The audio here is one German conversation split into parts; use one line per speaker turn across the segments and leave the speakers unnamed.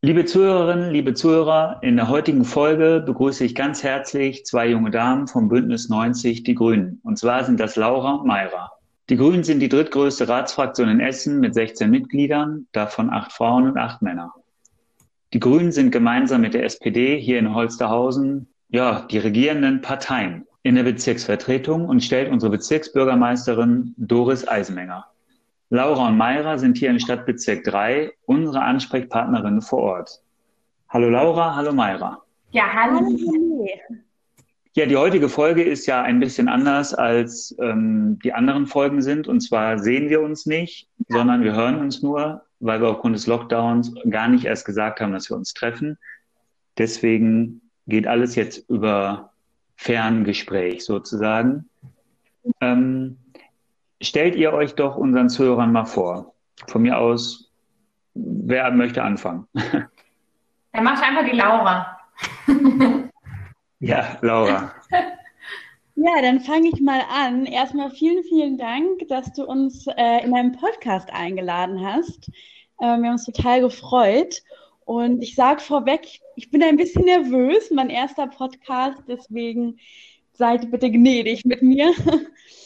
Liebe Zuhörerinnen, liebe Zuhörer, in der heutigen Folge begrüße ich ganz herzlich zwei junge Damen vom Bündnis 90 Die Grünen. Und zwar sind das Laura und Mayra. Die Grünen sind die drittgrößte Ratsfraktion in Essen mit 16 Mitgliedern, davon acht Frauen und acht Männer. Die Grünen sind gemeinsam mit der SPD hier in Holsterhausen, ja, die regierenden Parteien in der Bezirksvertretung und stellt unsere Bezirksbürgermeisterin Doris Eisenmenger. Laura und Mayra sind hier im Stadtbezirk 3 unsere Ansprechpartnerinnen vor Ort. Hallo Laura, hallo Mayra.
Ja, hallo.
Ja, die heutige Folge ist ja ein bisschen anders als ähm, die anderen Folgen sind. Und zwar sehen wir uns nicht, ja. sondern wir hören uns nur, weil wir aufgrund des Lockdowns gar nicht erst gesagt haben, dass wir uns treffen. Deswegen geht alles jetzt über Ferngespräch sozusagen. Ähm, stellt ihr euch doch unseren Zuhörern mal vor. Von mir aus, wer möchte anfangen?
Er macht einfach die Laura.
ja, Laura.
Ja, dann fange ich mal an. Erstmal vielen, vielen Dank, dass du uns äh, in deinem Podcast eingeladen hast. Äh, wir haben uns total gefreut. Und ich sage vorweg, ich bin ein bisschen nervös, mein erster Podcast, deswegen seid bitte gnädig mit mir.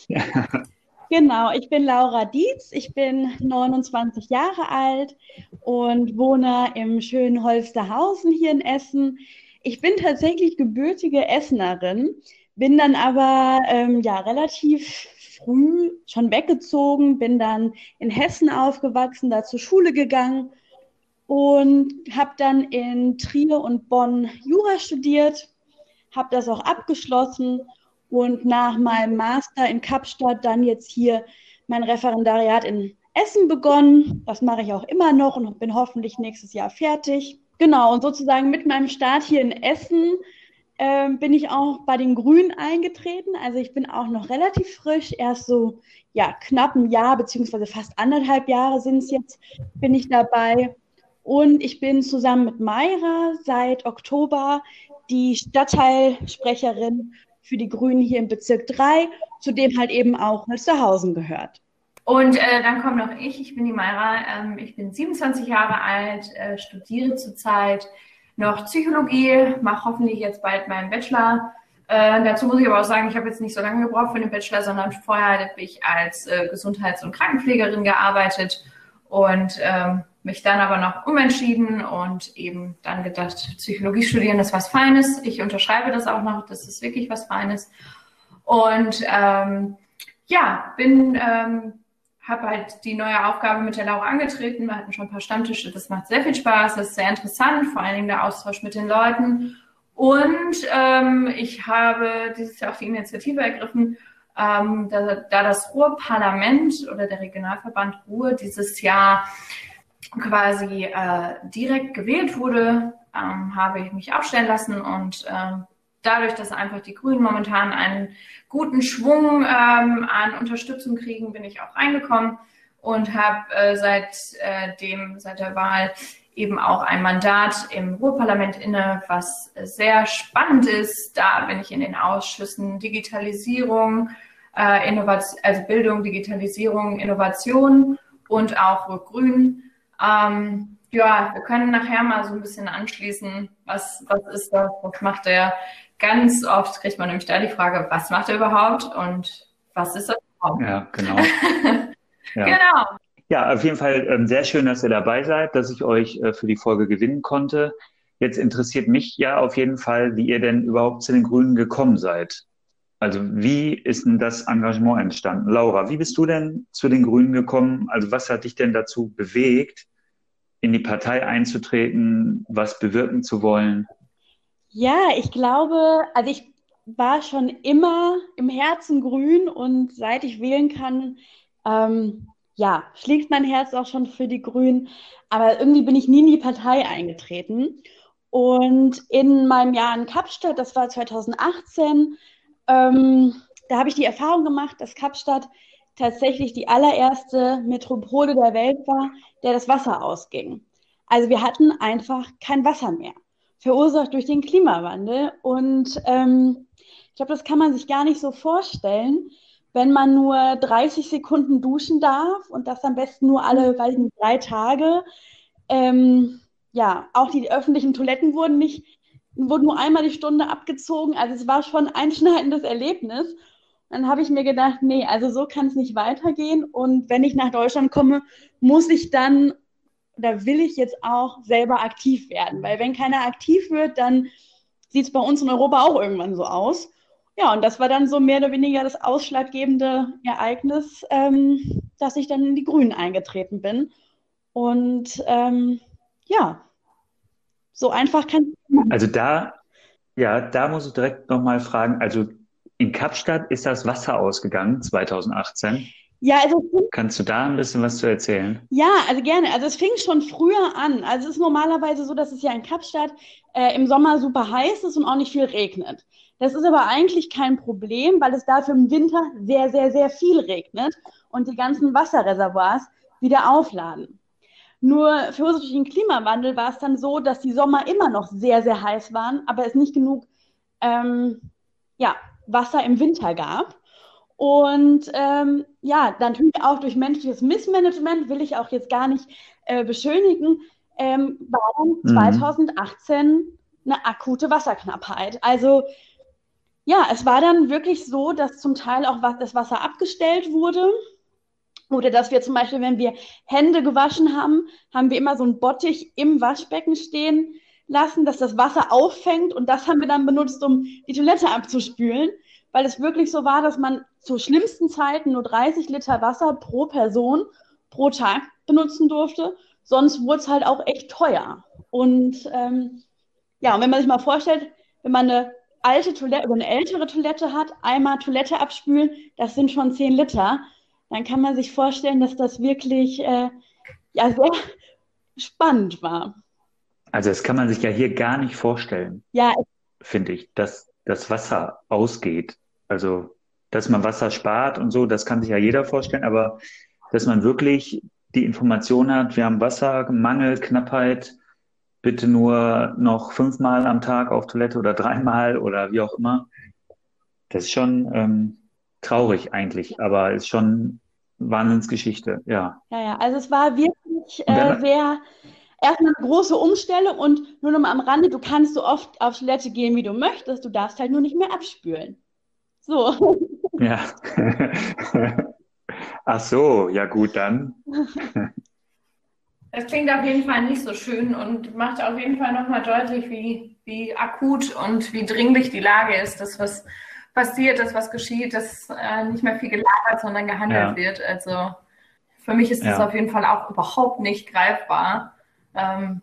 Ja. Genau, ich bin Laura Dietz, ich bin 29 Jahre alt und wohne im schönen Holsterhausen hier in Essen. Ich bin tatsächlich gebürtige Essenerin, bin dann aber ähm, ja relativ früh schon weggezogen, bin dann in Hessen aufgewachsen, da zur Schule gegangen und habe dann in Trier und Bonn Jura studiert, habe das auch abgeschlossen und nach meinem Master in Kapstadt dann jetzt hier mein Referendariat in Essen begonnen. Das mache ich auch immer noch und bin hoffentlich nächstes Jahr fertig. Genau, und sozusagen mit meinem Start hier in Essen äh, bin ich auch bei den Grünen eingetreten. Also ich bin auch noch relativ frisch, erst so ja knapp ein Jahr beziehungsweise fast anderthalb Jahre sind es jetzt, bin ich dabei. Und ich bin zusammen mit Mayra seit Oktober die Stadtteilsprecherin für die Grünen hier im Bezirk 3, zu dem halt eben auch Holsterhausen gehört.
Und äh, dann komme noch ich, ich bin die Mayra, ähm, ich bin 27 Jahre alt, äh, studiere zurzeit noch Psychologie, mache hoffentlich jetzt bald meinen Bachelor. Äh, dazu muss ich aber auch sagen, ich habe jetzt nicht so lange gebraucht für den Bachelor, sondern vorher habe ich als äh, Gesundheits- und Krankenpflegerin gearbeitet und ähm, mich dann aber noch umentschieden und eben dann gedacht, Psychologie studieren ist was Feines. Ich unterschreibe das auch noch, das ist wirklich was Feines. Und ähm, ja, bin, ähm, habe halt die neue Aufgabe mit der Laura angetreten. Wir hatten schon ein paar Stammtische, das macht sehr viel Spaß, das ist sehr interessant, vor allen Dingen der Austausch mit den Leuten. Und ähm, ich habe dieses Jahr auch die Initiative ergriffen, ähm, da, da das Ruhrparlament oder der Regionalverband Ruhr dieses Jahr quasi äh, direkt gewählt wurde, ähm, habe ich mich aufstellen lassen und äh, dadurch, dass einfach die Grünen momentan einen guten Schwung ähm, an Unterstützung kriegen, bin ich auch reingekommen und habe äh, seit äh, dem seit der Wahl eben auch ein Mandat im Ruhrparlament inne, was sehr spannend ist. Da bin ich in den Ausschüssen Digitalisierung, äh, Innovation, also Bildung, Digitalisierung, Innovation und auch Grün. Ähm, ja, wir können nachher mal so ein bisschen anschließen, was, was ist das, was macht er? Ganz oft kriegt man nämlich da die Frage, was macht er überhaupt und was ist das überhaupt?
Ja, genau.
ja. Genau.
Ja, auf jeden Fall ähm, sehr schön, dass ihr dabei seid, dass ich euch äh, für die Folge gewinnen konnte. Jetzt interessiert mich ja auf jeden Fall, wie ihr denn überhaupt zu den Grünen gekommen seid. Also wie ist denn das Engagement entstanden? Laura, wie bist du denn zu den Grünen gekommen? Also was hat dich denn dazu bewegt, in die Partei einzutreten, was bewirken zu wollen?
Ja, ich glaube, also ich war schon immer im Herzen grün und seit ich wählen kann, ähm, ja, schlägt mein Herz auch schon für die Grünen. Aber irgendwie bin ich nie in die Partei eingetreten. Und in meinem Jahr in Kapstadt, das war 2018, ähm, da habe ich die Erfahrung gemacht, dass Kapstadt tatsächlich die allererste Metropole der Welt war, der das Wasser ausging. Also wir hatten einfach kein Wasser mehr, verursacht durch den Klimawandel. Und ähm, Ich glaube, das kann man sich gar nicht so vorstellen, wenn man nur 30 Sekunden duschen darf und das am besten nur alle, weiß ich nicht, drei Tage. Ähm, ja, auch die öffentlichen Toiletten wurden nicht, wurden nur einmal die Stunde abgezogen. Also es war schon ein einschneidendes Erlebnis. Dann habe ich mir gedacht, nee, also so kann es nicht weitergehen. Und wenn ich nach Deutschland komme, muss ich dann oder will ich jetzt auch selber aktiv werden. Weil wenn keiner aktiv wird, dann sieht es bei uns in Europa auch irgendwann so aus. Ja, und das war dann so mehr oder weniger das ausschlaggebende Ereignis, ähm, dass ich dann in die Grünen eingetreten bin. Und ähm, ja, so einfach kann
Also da, ja, da muss ich direkt nochmal fragen, also in Kapstadt ist das Wasser ausgegangen 2018.
Ja, also
kannst du da ein bisschen was zu erzählen?
Ja, also gerne. Also es fing schon früher an. Also es ist normalerweise so, dass es ja in Kapstadt äh, im Sommer super heiß ist und auch nicht viel regnet. Das ist aber eigentlich kein Problem, weil es dafür im Winter sehr, sehr, sehr viel regnet und die ganzen Wasserreservoirs wieder aufladen. Nur für uns durch den Klimawandel war es dann so, dass die Sommer immer noch sehr, sehr heiß waren, aber es nicht genug ähm, ja, Wasser im Winter gab. Und ähm, ja, natürlich auch durch menschliches Missmanagement, will ich auch jetzt gar nicht äh, beschönigen, ähm, war mhm. 2018 eine akute Wasserknappheit. Also ja, es war dann wirklich so, dass zum Teil auch das Wasser abgestellt wurde. Oder dass wir zum Beispiel, wenn wir Hände gewaschen haben, haben wir immer so einen Bottich im Waschbecken stehen lassen, dass das Wasser auffängt. Und das haben wir dann benutzt, um die Toilette abzuspülen weil es wirklich so war, dass man zu schlimmsten Zeiten nur 30 Liter Wasser pro Person pro Tag benutzen durfte. Sonst wurde es halt auch echt teuer. Und ähm, ja, und wenn man sich mal vorstellt, wenn man eine alte Toilette oder eine ältere Toilette hat, einmal Toilette abspülen, das sind schon 10 Liter, dann kann man sich vorstellen, dass das wirklich äh, ja, sehr spannend war.
Also das kann man sich ja hier gar nicht vorstellen. Ja. Finde ich, dass das Wasser ausgeht. Also, dass man Wasser spart und so, das kann sich ja jeder vorstellen, aber dass man wirklich die Information hat, wir haben Wassermangel, Knappheit, bitte nur noch fünfmal am Tag auf Toilette oder dreimal oder wie auch immer. Das ist schon ähm, traurig eigentlich, aber ist schon Wahnsinnsgeschichte, ja.
Ja, ja, also es war wirklich äh, sehr erstmal eine große Umstellung und nur noch mal am Rande, du kannst so oft auf Toilette gehen, wie du möchtest, du darfst halt nur nicht mehr abspülen. So.
Ja. Ach so, ja gut, dann.
Das klingt auf jeden Fall nicht so schön und macht auf jeden Fall nochmal deutlich, wie, wie akut und wie dringlich die Lage ist, dass was passiert, dass was geschieht, dass äh, nicht mehr viel gelagert, sondern gehandelt ja. wird. Also für mich ist das ja. auf jeden Fall auch überhaupt nicht greifbar. Ähm,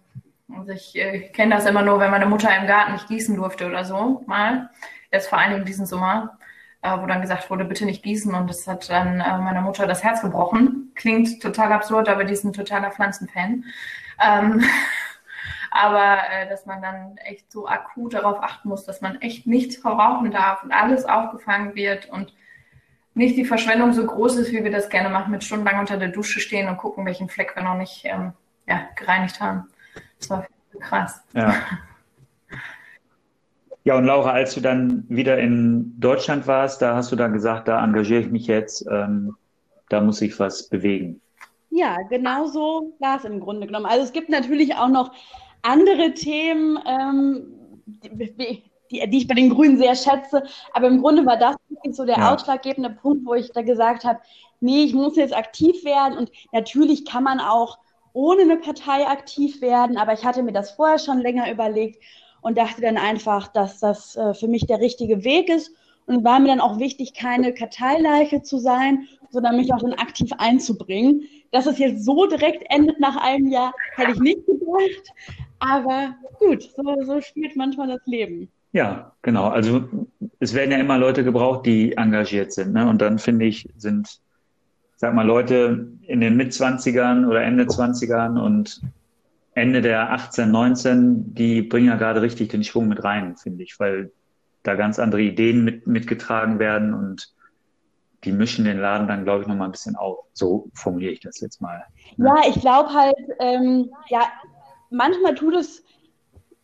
also ich äh, kenne das immer nur, wenn meine Mutter im Garten nicht gießen durfte oder so mal. Jetzt vor allen Dingen diesen Sommer äh, wo dann gesagt wurde, bitte nicht gießen. Und das hat dann äh, meiner Mutter das Herz gebrochen. Klingt total absurd, aber die ist ein totaler Pflanzenfan. Ähm, aber äh, dass man dann echt so akut darauf achten muss, dass man echt nichts verrauchen darf und alles aufgefangen wird und nicht die Verschwendung so groß ist, wie wir das gerne machen, mit stundenlang unter der Dusche stehen und gucken, welchen Fleck wir noch nicht ähm, ja, gereinigt haben. Das war krass.
Ja. Ja, und Laura, als du dann wieder in Deutschland warst, da hast du dann gesagt, da engagiere ich mich jetzt, ähm, da muss ich was bewegen.
Ja, genau so war es im Grunde genommen. Also es gibt natürlich auch noch andere Themen, ähm, die, die, die, ich bei den Grünen sehr schätze, aber im Grunde war das so der ja. ausschlaggebende Punkt, wo ich da gesagt habe, nee, ich muss jetzt aktiv werden und natürlich kann man auch ohne eine Partei aktiv werden, aber ich hatte mir das vorher schon länger überlegt und dachte dann einfach, dass das äh, für mich der richtige Weg ist. Und war mir dann auch wichtig, keine Karteileiche zu sein, sondern mich auch dann aktiv einzubringen. Dass es jetzt so direkt endet nach einem Jahr, hätte ich nicht gedacht. Aber gut, so, so spielt manchmal das Leben.
Ja, genau. Also es werden ja immer Leute gebraucht, die engagiert sind. Ne? Und dann finde ich, sind, sag mal, Leute in den Mitzwanzigern oder Ende Zwanzigern und Ende der 18, 19, die bringen ja gerade richtig den Schwung mit rein, finde ich, weil da ganz andere Ideen mit, mitgetragen werden und die mischen den Laden dann, glaube ich, nochmal ein bisschen auf. So formuliere ich das jetzt mal.
Ne? Ja, ich glaube halt, ähm, ja, manchmal tut es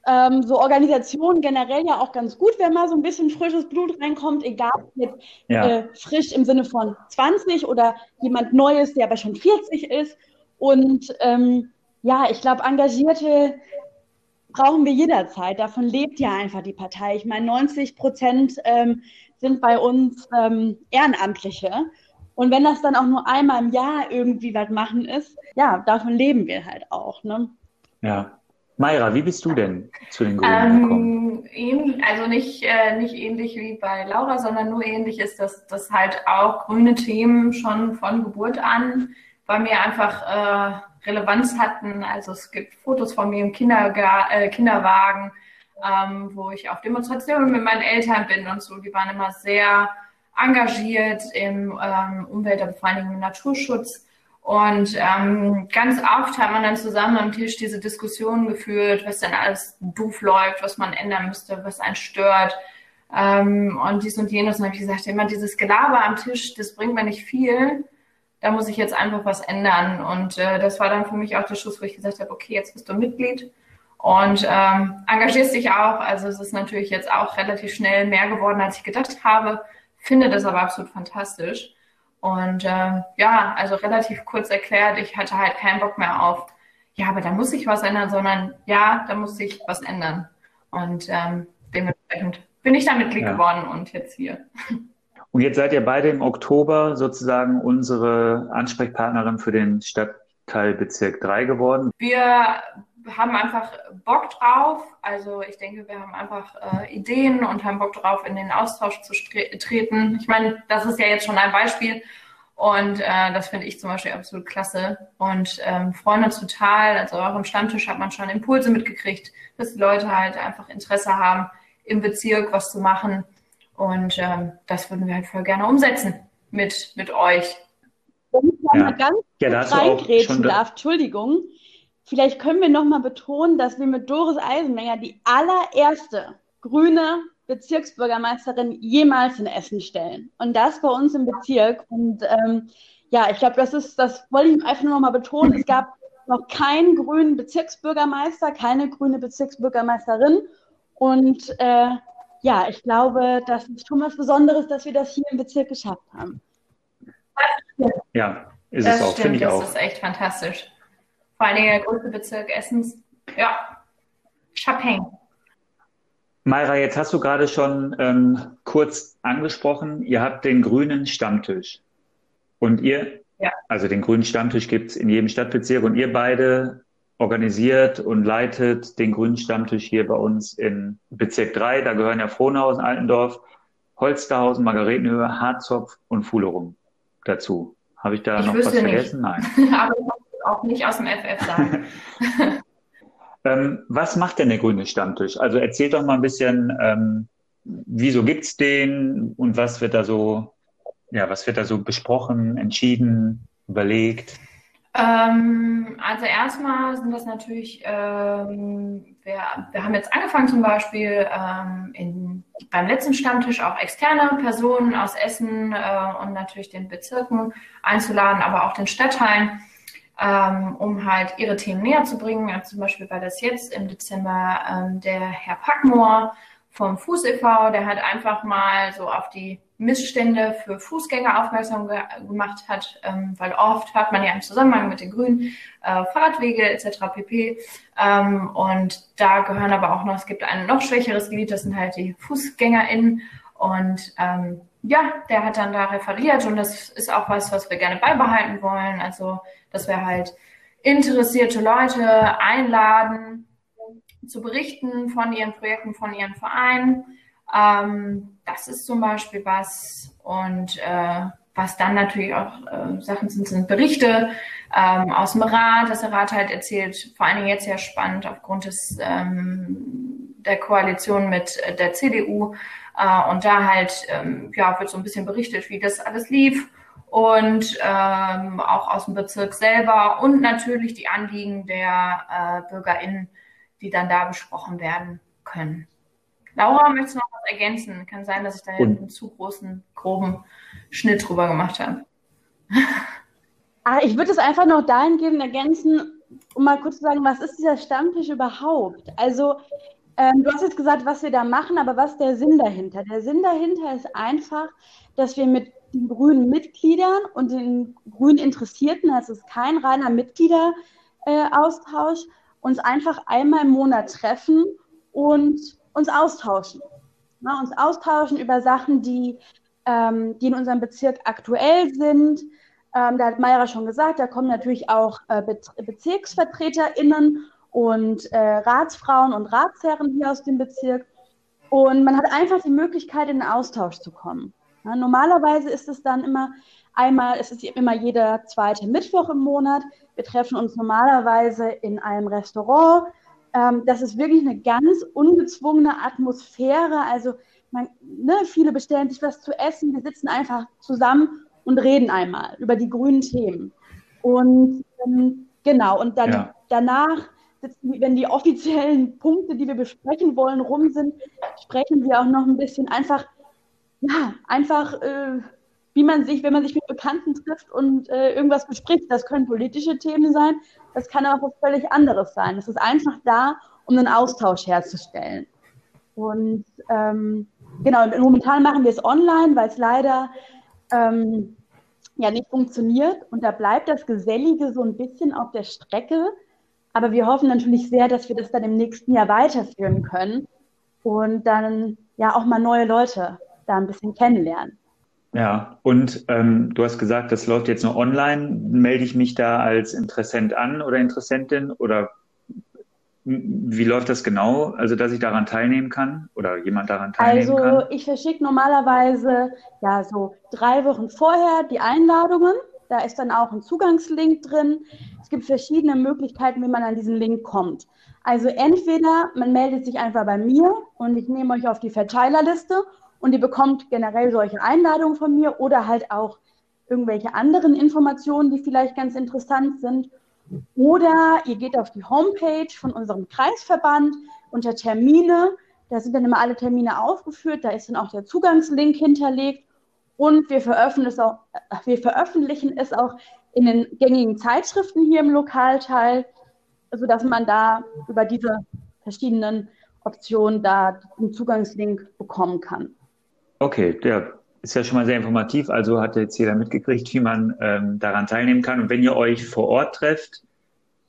ähm, so Organisationen generell ja auch ganz gut, wenn mal so ein bisschen frisches Blut reinkommt, egal ob jetzt ja. äh, frisch im Sinne von 20 oder jemand Neues, der aber schon 40 ist. Und ähm, ja, ich glaube, Engagierte brauchen wir jederzeit. Davon lebt ja einfach die Partei. Ich meine, 90 Prozent ähm, sind bei uns ähm, Ehrenamtliche. Und wenn das dann auch nur einmal im Jahr irgendwie was machen ist, ja, davon leben wir halt auch. Ne?
Ja. Mayra, wie bist du denn zu den Grünen ähm,
gekommen? also nicht, äh, nicht ähnlich wie bei Laura, sondern nur ähnlich ist, dass das halt auch grüne Themen schon von Geburt an bei mir einfach äh, Relevanz hatten. Also es gibt Fotos von mir im Kinderga äh, Kinderwagen, ähm, wo ich auf Demonstrationen mit meinen Eltern bin und so. Die waren immer sehr engagiert im ähm, Umwelt- und vor allen Dingen im Naturschutz. Und ähm, ganz oft hat man dann zusammen am Tisch diese Diskussionen geführt, was denn alles doof läuft, was man ändern müsste, was einen stört. Ähm, und dies und jenes. Und habe ich gesagt, immer dieses Gelaber am Tisch, das bringt mir nicht viel. Da muss ich jetzt einfach was ändern. Und äh, das war dann für mich auch der Schluss, wo ich gesagt habe, okay, jetzt bist du Mitglied und ähm, engagierst dich auch. Also es ist natürlich jetzt auch relativ schnell mehr geworden, als ich gedacht habe finde das aber absolut fantastisch. Und äh, ja, also relativ kurz erklärt, ich hatte halt keinen Bock mehr auf, ja, aber da muss ich was ändern, sondern ja, da muss ich was ändern. Und ähm, dementsprechend bin ich da Mitglied ja. geworden und jetzt hier.
Und jetzt seid ihr beide im Oktober sozusagen unsere Ansprechpartnerin für den Stadtteilbezirk 3 geworden.
Wir haben einfach Bock drauf. Also ich denke, wir haben einfach äh, Ideen und haben Bock drauf, in den Austausch zu treten. Ich meine, das ist ja jetzt schon ein Beispiel. Und äh, das finde ich zum Beispiel absolut klasse. Und ähm, freuen uns total. Also auch im Stammtisch hat man schon Impulse mitgekriegt, dass die Leute halt einfach Interesse haben, im Bezirk was zu machen. Und ähm, das würden wir halt voll gerne umsetzen mit, mit euch.
Wenn ich ja. ganz ja, reingrätschen darf, Entschuldigung. Vielleicht können wir nochmal betonen, dass wir mit Doris Eisenmenger die allererste grüne Bezirksbürgermeisterin jemals in Essen stellen. Und das bei uns im Bezirk. Und ähm, ja, ich glaube, das ist, das wollte ich einfach nur nochmal betonen. Es gab noch keinen grünen Bezirksbürgermeister, keine grüne Bezirksbürgermeisterin. Und äh, ja, ich glaube, das ist schon was Besonderes, dass wir das hier im Bezirk geschafft haben.
Ja, ist das es auch, finde ich
das
auch.
Das ist echt fantastisch. Vor allem der größte Bezirk Essens. Ja, Chapin.
Mayra, jetzt hast du gerade schon ähm, kurz angesprochen, ihr habt den grünen Stammtisch. Und ihr, ja. also den grünen Stammtisch gibt es in jedem Stadtbezirk und ihr beide organisiert und leitet den grünen Stammtisch hier bei uns in Bezirk 3. Da gehören ja Frohnhausen, Altendorf, Holsterhausen, Margaretenhöhe, Harzopf und Fuhlerum dazu. Habe ich da ich noch was vergessen?
Nicht. Nein. Aber auch nicht aus dem FF sagen.
ähm, was macht denn der grüne Stammtisch? Also erzählt doch mal ein bisschen, ähm, wieso es den und was wird da so, ja, was wird da so besprochen, entschieden, überlegt?
Ähm, also erstmal sind das natürlich, ähm, wir, wir haben jetzt angefangen zum Beispiel ähm, in, beim letzten Stammtisch auch externe Personen aus Essen äh, und natürlich den Bezirken einzuladen, aber auch den Stadtteilen ähm, um halt ihre Themen näher zu bringen. Also zum Beispiel war das jetzt im Dezember ähm, der Herr Packmoor vom Fuß e.V., der halt einfach mal so auf die Missstände für Fußgänger aufmerksam ge gemacht hat, ähm, weil oft hört man ja im Zusammenhang mit den Grünen äh, Fahrradwege etc. pp. Ähm, und da gehören aber auch noch, es gibt ein noch schwächeres Gebiet, das sind halt die FußgängerInnen. Und ähm, ja, der hat dann da referiert und das ist auch was, was wir gerne beibehalten wollen. Also, dass wir halt interessierte Leute einladen, zu berichten von ihren Projekten, von ihren Vereinen. Ähm, das ist zum Beispiel was. Und äh, was dann natürlich auch äh, Sachen sind, sind Berichte ähm, aus dem Rat, dass der Rat halt erzählt, vor allen Dingen jetzt sehr spannend aufgrund des, ähm, der Koalition mit der CDU, äh, und da halt, ähm, ja, wird so ein bisschen berichtet, wie das alles lief und ähm, auch aus dem Bezirk selber und natürlich die Anliegen der äh, BürgerInnen, die dann da besprochen werden können. Laura, möchtest du noch was ergänzen? Kann sein, dass ich da einen zu großen, groben Schnitt drüber gemacht habe.
Ah, ich würde es einfach noch dahingehend ergänzen, um mal kurz zu sagen, was ist dieser Stammtisch überhaupt? Also Ähm, du hast jetzt gesagt, was wir da machen, aber was ist der Sinn dahinter? Der Sinn dahinter ist einfach, dass wir mit den grünen Mitgliedern und den grünen Interessierten, das ist kein reiner Mitgliederaustausch, uns einfach einmal im Monat treffen und uns austauschen. Ja, uns austauschen über Sachen, die, ähm, die in unserem Bezirk aktuell sind. Ähm, da hat Mayra schon gesagt, da kommen natürlich auch äh, Be BezirksvertreterInnen und äh, Ratsfrauen und Ratsherren hier aus dem Bezirk. Und man hat einfach die Möglichkeit, in den Austausch zu kommen. Ja, normalerweise ist es dann immer einmal, es ist immer jeder zweite Mittwoch im Monat. Wir treffen uns normalerweise in einem Restaurant. Ähm, das ist wirklich eine ganz ungezwungene Atmosphäre. Also man, ne, viele bestellen sich was zu essen. Wir sitzen einfach zusammen und reden einmal über die grünen Themen. Und ähm, genau, und dann ja. danach sitzen, wenn die offiziellen Punkte, die wir besprechen wollen, rum sind, sprechen wir auch noch ein bisschen einfach, ja, einfach, äh, wie man sich, wenn man sich mit Bekannten trifft und äh, irgendwas bespricht. Das können politische Themen sein, das kann auch was völlig anderes sein. Es ist einfach da, um einen Austausch herzustellen. Und ähm, genau, momentan machen wir es online, weil es leider ähm, ja nicht funktioniert. Und da bleibt das Gesellige so ein bisschen auf der Strecke. Aber wir hoffen natürlich sehr, dass wir das dann im nächsten Jahr weiterführen können und dann ja auch mal neue Leute da ein bisschen kennenlernen.
Ja, und ähm, du hast gesagt, das läuft jetzt nur online. Melde ich mich da als Interessent an oder Interessentin oder wie läuft das genau? Also, dass ich daran teilnehmen kann oder jemand daran teilnehmen
also,
kann?
Also, ich verschicke normalerweise ja so drei Wochen vorher die Einladungen. Da ist dann auch ein Zugangslink drin. Es gibt verschiedene Möglichkeiten, wie man an diesen Link kommt. Also entweder man meldet sich einfach bei mir und ich nehme euch auf die Verteilerliste und ihr bekommt generell solche Einladungen von mir oder halt auch irgendwelche anderen Informationen, die vielleicht ganz interessant sind. Oder ihr geht auf die Homepage von unserem Kreisverband unter Termine. Da sind dann immer alle Termine aufgeführt. Da ist dann auch der Zugangslink hinterlegt. Und wir veröffentlichen es auch, wir veröffentlichen es auch in den gängigen Zeitschriften hier im Lokalteil, sodass man da über diese verschiedenen Optionen da einen Zugangslink bekommen kann.
Okay, der ist ja schon mal sehr informativ. Also hat jetzt jeder mitgekriegt, wie man ähm, daran teilnehmen kann. Und wenn ihr euch vor Ort trefft,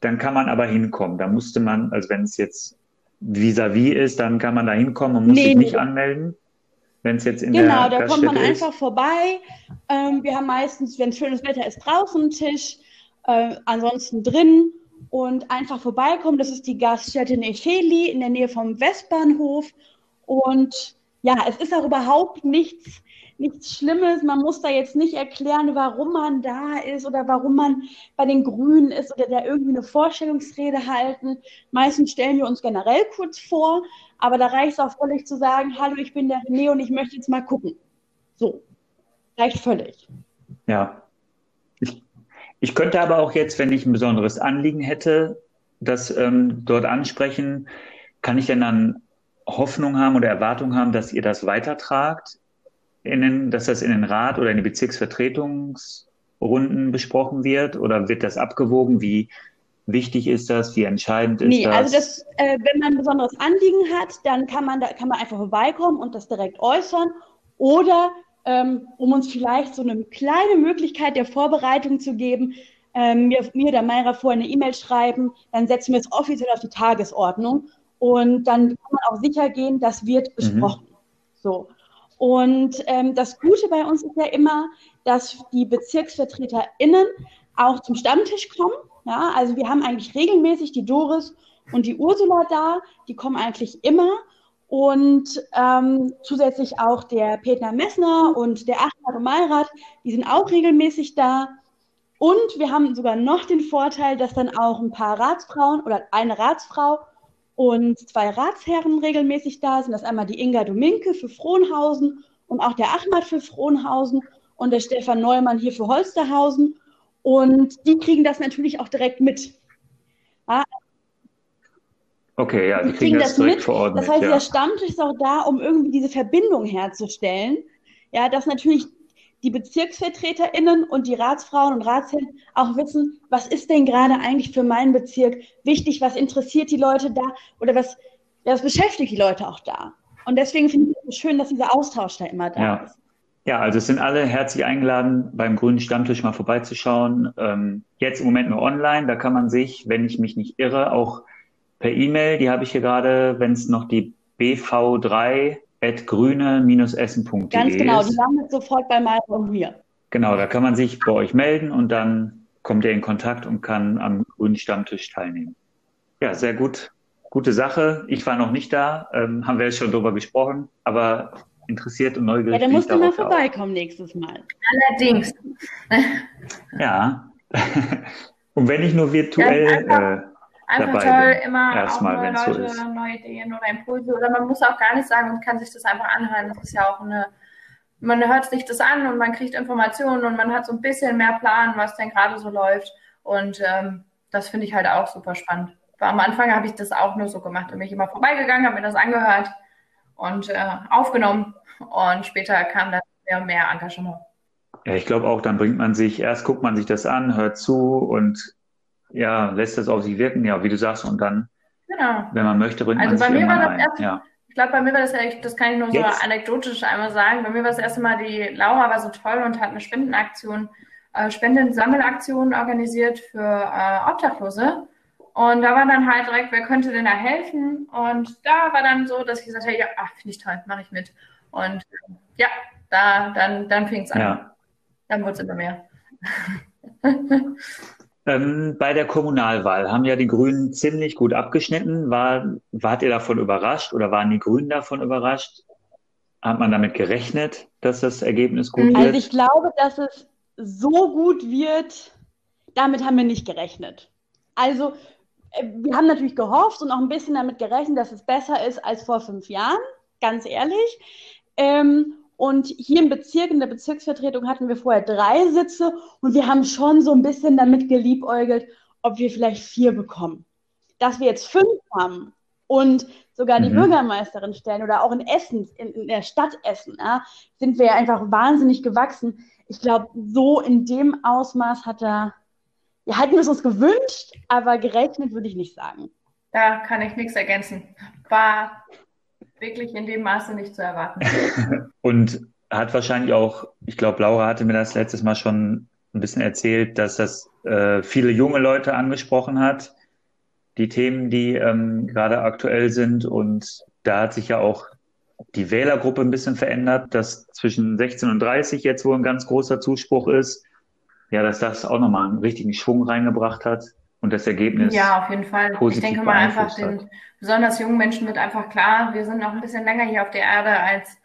dann kann man aber hinkommen. Da musste man, also wenn es jetzt vis-à-vis -vis ist, dann kann man da hinkommen und muss nee, sich nicht nee. anmelden wenn es jetzt in
genau,
der
Genau, da kommt man ist. einfach vorbei. Ähm, wir haben meistens, wenn schönes Wetter ist, draußen einen Tisch, äh, ansonsten drin und einfach vorbeikommen. Das ist die Gaststätte Nefeli in der Nähe vom Westbahnhof. Und ja, es ist auch überhaupt nichts nichts Schlimmes. Man muss da jetzt nicht erklären, warum man da ist oder warum man bei den Grünen ist oder da irgendwie eine Vorstellungsrede halten. Meistens stellen wir uns generell kurz vor, aber da reicht es auch völlig zu sagen, hallo, ich bin der René und ich möchte jetzt mal gucken. So, reicht völlig.
Ja. Ich, ich könnte aber auch jetzt, wenn ich ein besonderes Anliegen hätte, das ähm, dort ansprechen, kann ich denn dann Hoffnung haben oder Erwartung haben, dass ihr das weitertragt in den, dass das in den Rat oder in die Bezirksvertretungsrunden besprochen wird? Oder wird das abgewogen? Wie wichtig ist das? Wie entscheidend ist nee, das?
Also das, äh, wenn man ein besonderes Anliegen hat, dann kann man, da, kann man einfach vorbeikommen und das direkt äußern. Oder ähm, um uns vielleicht so eine kleine Möglichkeit der Vorbereitung zu geben, ähm, mir, mir oder Mayra vorher eine E-Mail schreiben, dann setzen wir es offiziell auf die Tagesordnung und dann kann man auch sicher gehen, das wird mhm. besprochen. Mhm. So. Und ähm, das Gute bei uns ist ja immer, dass die BezirksvertreterInnen auch zum Stammtisch kommen. Ja, also wir haben eigentlich regelmäßig die Doris und die Ursula da, die kommen eigentlich immer. Und ähm, zusätzlich auch der Peter Messner und der Achmad Malrat, die sind auch regelmäßig da. Und wir haben sogar noch den Vorteil, dass dann auch ein paar Ratsfrauen oder eine Ratsfrau und zwei Ratsherren regelmäßig da sind. Das ist einmal die Inga Dominke für Frohnhausen und auch der Achmad für Frohnhausen und der Stefan Neumann hier für Holsterhausen. Und die kriegen das natürlich auch direkt mit.
Ja. Okay, ja, die, die kriegen, das, das direkt mit.
Das heißt,
ja.
der Stammtisch ist auch da, um irgendwie diese Verbindung herzustellen. Ja, dass natürlich die BezirksvertreterInnen und die Ratsfrauen und Ratsherren auch wissen, was ist denn gerade eigentlich für meinen Bezirk wichtig, was interessiert die Leute da oder was, das beschäftigt die Leute auch da. Und deswegen finde ich es schön, dass dieser Austausch da immer da
Ja.
ist.
Ja, also es sind alle herzlich eingeladen, beim Grünen Stammtisch mal vorbeizuschauen. Ähm, jetzt im Moment nur online, da kann man sich, wenn ich mich nicht irre, auch per E-Mail, die habe ich hier gerade, wenn es noch die bv3.grüne-essen.de
Ganz genau, die
ist.
landet sofort bei Mara und mir.
Genau, da kann man sich bei euch melden und dann kommt ihr in Kontakt und kann am Grünen Stammtisch teilnehmen. Ja, sehr gut. Gute Sache. Ich war noch nicht da, ähm, haben wir jetzt schon drüber gesprochen, aber interessiert und
Ja,
neugierig
dann
bin ich
musst du mal
ja auch.
vorbeikommen nächstes Mal.
Allerdings.
Ja. Und wenn ich nur virtuell,
Ja, einfach- toll, immer
Erstmal,
auch neue
so
Leute,
ist.
neue Ideen oder Impulse. Oder man muss auch gar nichts sagen und kann sich das einfach anhören. Das ist ja auch eine, man hört sich das an und man kriegt Informationen und man hat so ein bisschen mehr Plan, was denn gerade so läuft. Und ähm, das finde ich halt auch super spannend. Weil am Anfang habe ich das auch nur so gemacht. Da bin ich immer vorbeigegangen, habe mir das angehört und äh, aufgenommen. Und später kam dann mehr und mehr Engagement.
ja, ich glaube auch, dann bringt man sich, erst guckt man sich das an, hört zu und ja, lässt das auf sich wirken, ja, wie du sagst, und dann,
Genau.
wenn man möchte, bringt
Also
man
bei mir war das
ein.
erst-
Ja.
Ich glaube, bei mir war das ja, das kann ich nur so
Jetzt?
anekdotisch einmal sagen. Bei mir war das erste Mal, die Laura war so toll und hat eine Spendenaktion, äh, Spendensammelaktion organisiert für äh, Obdachlose. Und da war dann halt direkt, wer könnte denn da helfen? Und da war dann so, dass ich gesagt habe, ja, ach, finde ich toll, mache ich mit. Und ja, da, dann, dann fing es an.
Ja.
Dann wurde es immer mehr.
Ähm, bei der Kommunalwahl haben ja die Grünen ziemlich gut abgeschnitten. War, wart ihr davon überrascht oder waren die Grünen davon überrascht? Hat man damit gerechnet, dass das Ergebnis gut.
Also
wird?
ich glaube, dass es so gut wird, damit haben wir nicht gerechnet. Also äh, wir haben natürlich gehofft und auch ein bisschen damit gerechnet, dass es besser ist als vor fünf Jahren, ganz ehrlich. Ähm, und hier im Bezirk, in der Bezirksvertretung hatten wir vorher drei Sitze und wir haben schon so ein bisschen damit geliebäugelt, ob wir vielleicht vier bekommen. Dass wir jetzt fünf haben und sogar die
Mhm.
Bürgermeisterin stellen oder auch in Essen, in, in der Stadt Essen, ja, sind wir ja einfach wahnsinnig gewachsen. Ich glaube, so in dem Ausmaß hat er, ja, hätten wir es uns gewünscht, aber gerechnet würde ich nicht sagen.
Da kann ich nichts ergänzen. War wirklich in dem Maße nicht zu erwarten.
Und hat wahrscheinlich auch, ich glaube, Laura hatte mir das letztes Mal schon ein bisschen erzählt, dass das äh, viele junge Leute angesprochen hat, die Themen, die ähm, gerade aktuell sind. Und da hat sich ja auch die Wählergruppe ein bisschen verändert, dass zwischen 16 und 30 jetzt wohl ein ganz großer Zuspruch ist. Ja, dass das auch nochmal einen richtigen Schwung reingebracht hat und das Ergebnis.
Ja, auf jeden Fall. Ich denke mal einfach, den besonders jungen Menschen wird einfach klar, wir sind noch ein bisschen länger hier auf der Erde als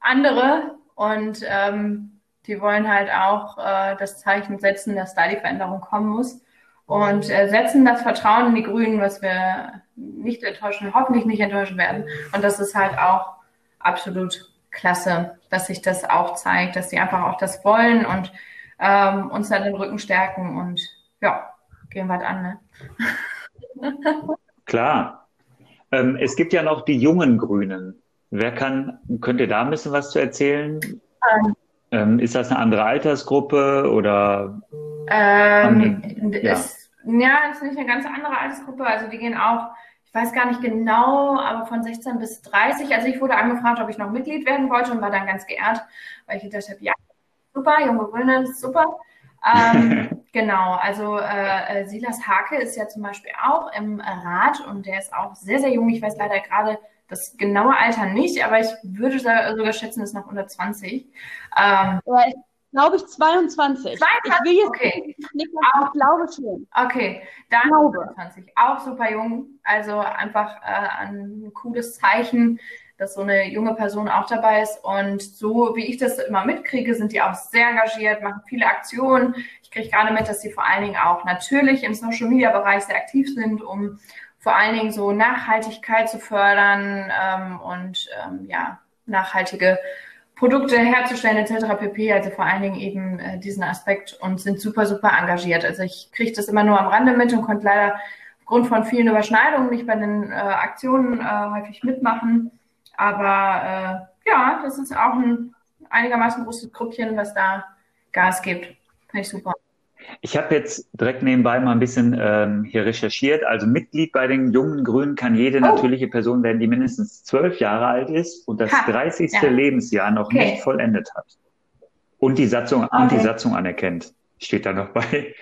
andere und ähm, die wollen halt auch äh, das Zeichen setzen, dass da die Veränderung kommen muss und äh, setzen das Vertrauen in die Grünen, was wir nicht enttäuschen, hoffentlich nicht enttäuschen werden. Und das ist halt auch absolut klasse, dass sich das auch zeigt, dass sie einfach auch das wollen und ähm, uns dann den Rücken stärken und ja, gehen wir an, ne?
Klar. Ähm, es gibt ja noch die jungen Grünen. Wer kann, könnt ihr da ein bisschen was zu erzählen? Ähm, ist das eine andere Altersgruppe oder
Ähm,
ja.
Ist, ja, ist nicht eine ganz andere Altersgruppe. Also die gehen auch, ich weiß gar nicht genau, aber von 16 bis 30. Also ich wurde angefragt, ob ich noch Mitglied werden wollte und war dann ganz geehrt, weil ich gedacht habe, ja, super, junge Grüne, super. Ähm, genau, also äh, äh, Silas Hake ist ja zum Beispiel auch im Rat und der ist auch sehr, sehr jung. Ich weiß leider gerade das genaue Alter nicht, aber ich würde sogar schätzen, ist noch unter 20. Ähm,
Ja, ich glaube ich 22.
22?
Ich will jetzt
Okay.
nicht, aber ich glaube schon.
Okay, dann
Glaube.
20. Auch super jung. Also einfach äh, ein cooles Zeichen, dass so eine junge Person auch dabei ist. Und so wie ich das immer mitkriege, sind die auch sehr engagiert, machen viele Aktionen. Ich kriege gerade mit, dass sie vor allen Dingen auch natürlich im Social Media Bereich sehr aktiv sind, um vor allen Dingen so Nachhaltigkeit zu fördern ähm, und ähm, ja, nachhaltige Produkte herzustellen etc. pp. Also vor allen Dingen eben äh, diesen Aspekt und sind super, super engagiert. Also ich kriege das immer nur am Rande mit und konnte leider aufgrund von vielen Überschneidungen nicht bei den äh, Aktionen äh, häufig mitmachen. Aber äh, ja, das ist auch ein einigermaßen großes Gruppchen, was da Gas gibt. Finde ich super.
Ich habe jetzt direkt nebenbei mal ein bisschen ähm, hier recherchiert. Also Mitglied bei den jungen Grünen kann jede oh. natürliche Person werden, die mindestens zwölf Jahre alt ist und das ha, 30. Ja. Lebensjahr noch okay. nicht vollendet hat. Und die Satzung, okay. und die Satzung anerkennt. Steht da noch bei.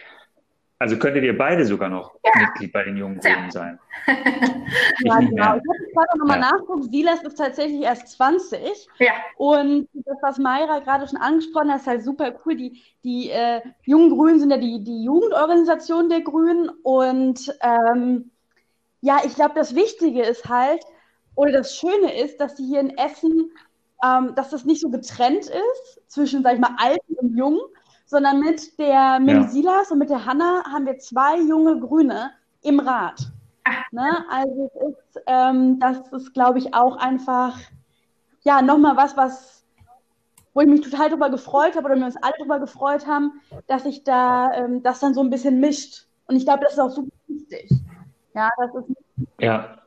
Also könntet ihr beide sogar noch ja. Mitglied bei den Jungen Grünen sein.
ja, genau. Ich habe gerade nochmal ja. nachgucken. Silas ist tatsächlich erst 20. Ja. Und das, was Mayra gerade schon angesprochen hat, ist halt super cool. Die, die äh, Jungen Grünen sind ja die, die Jugendorganisation der Grünen. Und ähm, ja, ich glaube, das Wichtige ist halt, oder das Schöne ist, dass die hier in Essen, ähm, dass das nicht so getrennt ist zwischen, sag ich mal, Alten und Jungen, sondern mit der mit ja. Silas und mit der Hanna haben wir zwei junge Grüne im Rat. Ne? Also es ist, ähm, das ist, glaube ich, auch einfach ja nochmal was, was wo ich mich total darüber gefreut habe oder wir uns alle darüber gefreut haben, dass sich da ähm, das dann so ein bisschen mischt. Und ich glaube, das ist auch super wichtig. Ja, das ist
ja.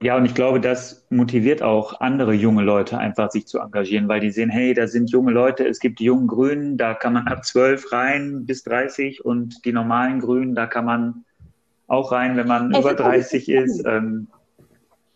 Ja, und ich glaube, das motiviert auch andere junge Leute einfach, sich zu engagieren, weil die sehen, hey, da sind junge Leute, es gibt die jungen Grünen, da kann man ab zwölf rein bis 30 und die normalen Grünen, da kann man auch rein, wenn man es über 30 ist. Ähm,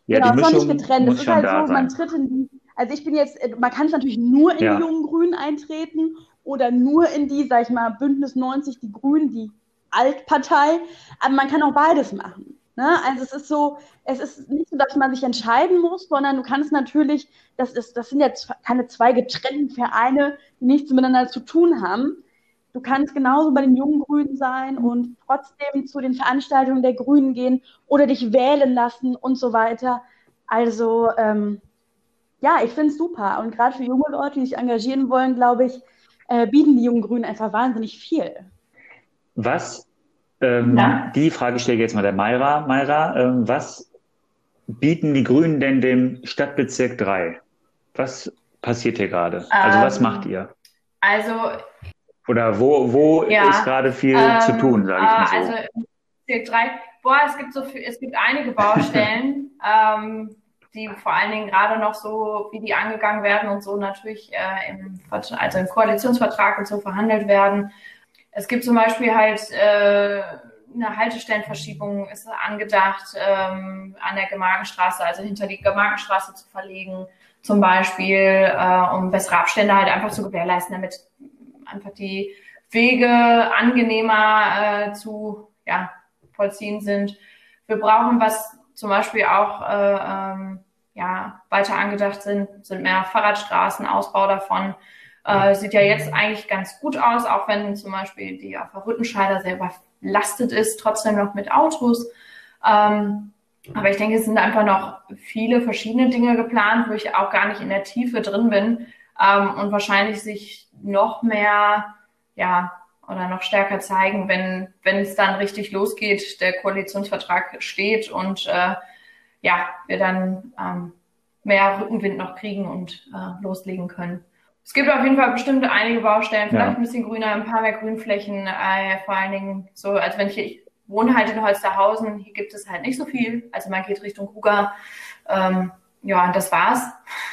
ja, genau, die Mischung nicht getrennt. es ist halt da so, man tritt in die, also ich bin jetzt, man kann natürlich nur in ja. die jungen Grünen eintreten oder nur in die, sag ich mal, Bündnis 90, die Grünen, die Altpartei, aber man kann auch beides machen. Ne? Also es ist so, es ist nicht so, dass man sich entscheiden muss, sondern du kannst natürlich, das, ist, das sind ja keine zwei getrennten Vereine, die nichts miteinander zu tun haben. Du kannst genauso bei den jungen Grünen sein und trotzdem zu den Veranstaltungen der Grünen gehen oder dich wählen lassen und so weiter. Also ähm, ja, ich finde es super. Und gerade für junge Leute, die sich engagieren wollen, glaube ich, äh, bieten die jungen Grünen einfach wahnsinnig viel.
Was ähm, ja. Die Frage stelle ich jetzt mal der Mayra. Mayra, ähm, was bieten die Grünen denn dem Stadtbezirk 3? Was passiert hier gerade? Also was ähm, macht ihr?
Also
oder wo, wo ja, ist gerade viel ähm, zu tun, sage ich mal so. Also
Bezirk 3, boah, es gibt so viel, es gibt einige Baustellen, ähm, die vor allen Dingen gerade noch so, wie die angegangen werden und so natürlich äh, im, also im Koalitionsvertrag und so verhandelt werden. Es gibt zum Beispiel halt äh, eine Haltestellenverschiebung ist angedacht, ähm, an der Gemarkenstraße, also hinter die Gemarkenstraße zu verlegen, zum Beispiel, äh, um bessere Abstände halt einfach zu gewährleisten, damit einfach die Wege angenehmer äh, zu ja, vollziehen sind. Wir brauchen, was zum Beispiel auch äh, ähm, ja, weiter angedacht sind, sind mehr Fahrradstraßen, Ausbau davon. Äh, sieht ja jetzt eigentlich ganz gut aus, auch wenn zum Beispiel die auf Rüttenscheider sehr überlastet ist, trotzdem noch mit Autos. Ähm, aber ich denke, es sind einfach noch viele verschiedene Dinge geplant, wo ich auch gar nicht in der Tiefe drin bin ähm, und wahrscheinlich sich noch mehr, ja, oder noch stärker zeigen, wenn, wenn es dann richtig losgeht, der Koalitionsvertrag steht und äh, ja, wir dann ähm, mehr Rückenwind noch kriegen und äh, loslegen können. Es gibt auf jeden Fall bestimmte einige Baustellen, vielleicht ja. ein bisschen grüner, ein paar mehr Grünflächen, äh, vor allen Dingen so, als wenn ich, ich wohne halt in Holsterhausen, hier gibt es halt nicht so viel, also man geht Richtung Ruger, ähm, ja, und das war's.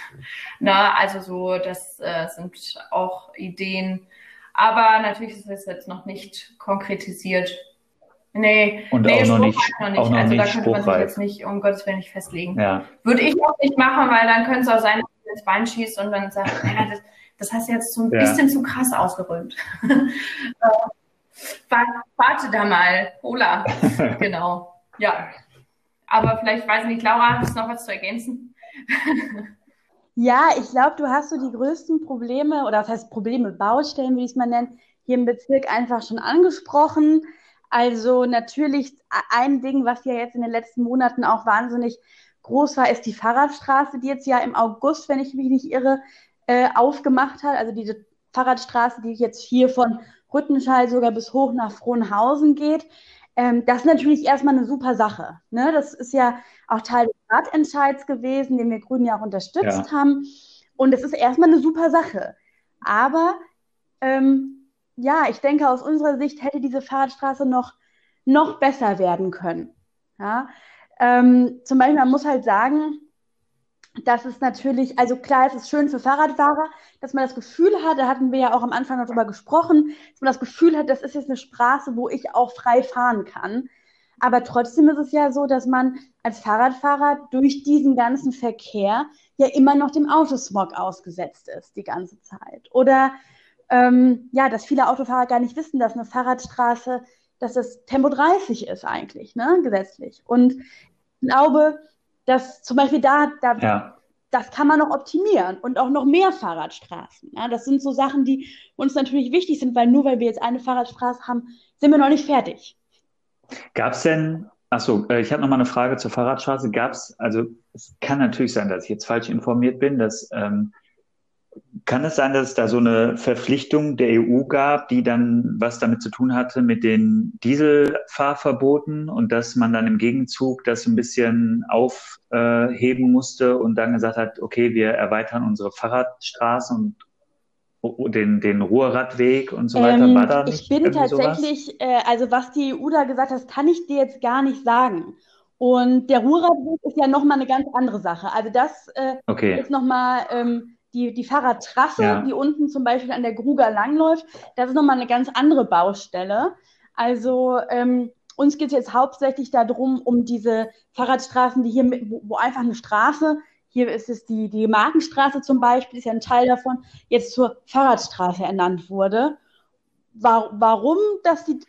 Na, also so, das äh, sind auch Ideen, aber natürlich ist es jetzt noch nicht konkretisiert. Nee,
und
nee,
auch noch nicht,
noch nicht. Auch noch also nicht da könnte man sich jetzt nicht, um Gottes Willen, nicht festlegen. Ja. Würde ich auch nicht machen, weil dann könnte es auch sein, dass man ins Bein schießt und dann sagt, ja, das, das hast du jetzt so ein ja. bisschen zu krass ausgerollt. Äh, warte da mal, Ola. genau. Ja. Aber vielleicht weiß ich nicht, Laura, hast du noch was zu ergänzen?
ja, ich glaube, du hast so die größten Probleme, oder was heißt Probleme, Baustellen, wie ich es mal nenne, hier im Bezirk einfach schon angesprochen. Also natürlich ein Ding, was ja jetzt in den letzten Monaten auch wahnsinnig groß war, ist die Fahrradstraße, die jetzt ja im August, wenn ich mich nicht irre, äh, aufgemacht hat. Also diese Fahrradstraße, die jetzt hier von Rüttenschall sogar bis hoch nach Frohnhausen geht. Ähm, das ist natürlich erstmal eine super Sache. Ne? Das ist ja auch Teil des Ratentscheids gewesen, den wir Grünen ja auch unterstützt ja. haben. Und es ist erstmal eine super Sache. Aber ähm, ja, ich denke, aus unserer Sicht hätte diese Fahrradstraße noch, noch besser werden können. Ja? Ähm, zum Beispiel, man muss halt sagen, dass es natürlich, also klar, es ist schön für Fahrradfahrer, dass man das Gefühl hat, da hatten wir ja auch am Anfang darüber gesprochen, dass man das Gefühl hat, das ist jetzt eine Straße, wo ich auch frei fahren kann. Aber trotzdem ist es ja so, dass man als Fahrradfahrer durch diesen ganzen Verkehr ja immer noch dem Autosmog ausgesetzt ist, die ganze Zeit. Oder ähm, ja, dass viele Autofahrer gar nicht wissen, dass eine Fahrradstraße, dass das Tempo 30 ist eigentlich, ne, gesetzlich. Und ich glaube, dass zum Beispiel da, da ja. das kann man noch optimieren und auch noch mehr Fahrradstraßen. Ja? Das sind so Sachen, die uns natürlich wichtig sind, weil nur weil wir jetzt eine Fahrradstraße haben, sind wir noch nicht fertig.
Gab es denn, achso, äh, ich habe noch mal eine Frage zur Fahrradstraße. Gab es, also es kann natürlich sein, dass ich jetzt falsch informiert bin, dass ähm, kann es sein, dass es da so eine Verpflichtung der EU gab, die dann was damit zu tun hatte mit den Dieselfahrverboten und dass man dann im Gegenzug das ein bisschen aufheben musste und dann gesagt hat, okay, wir erweitern unsere Fahrradstraßen und den, den Ruhrradweg und so weiter?
Ähm, War da nicht ich bin tatsächlich, äh, also was die EU da gesagt hat, kann ich dir jetzt gar nicht sagen. Und der Ruhrradweg ist ja nochmal eine ganz andere Sache. Also das äh, okay. ist nochmal ähm, die, die Fahrradtrasse, ja. die unten zum Beispiel an der Gruger langläuft, das ist nochmal eine ganz andere Baustelle. Also ähm, uns geht es jetzt hauptsächlich darum, um diese Fahrradstraßen, die hier, mit, wo, wo, einfach eine Straße, hier ist es die, die Markenstraße zum Beispiel, ist ja ein Teil davon, jetzt zur Fahrradstraße ernannt wurde. War, warum dass die,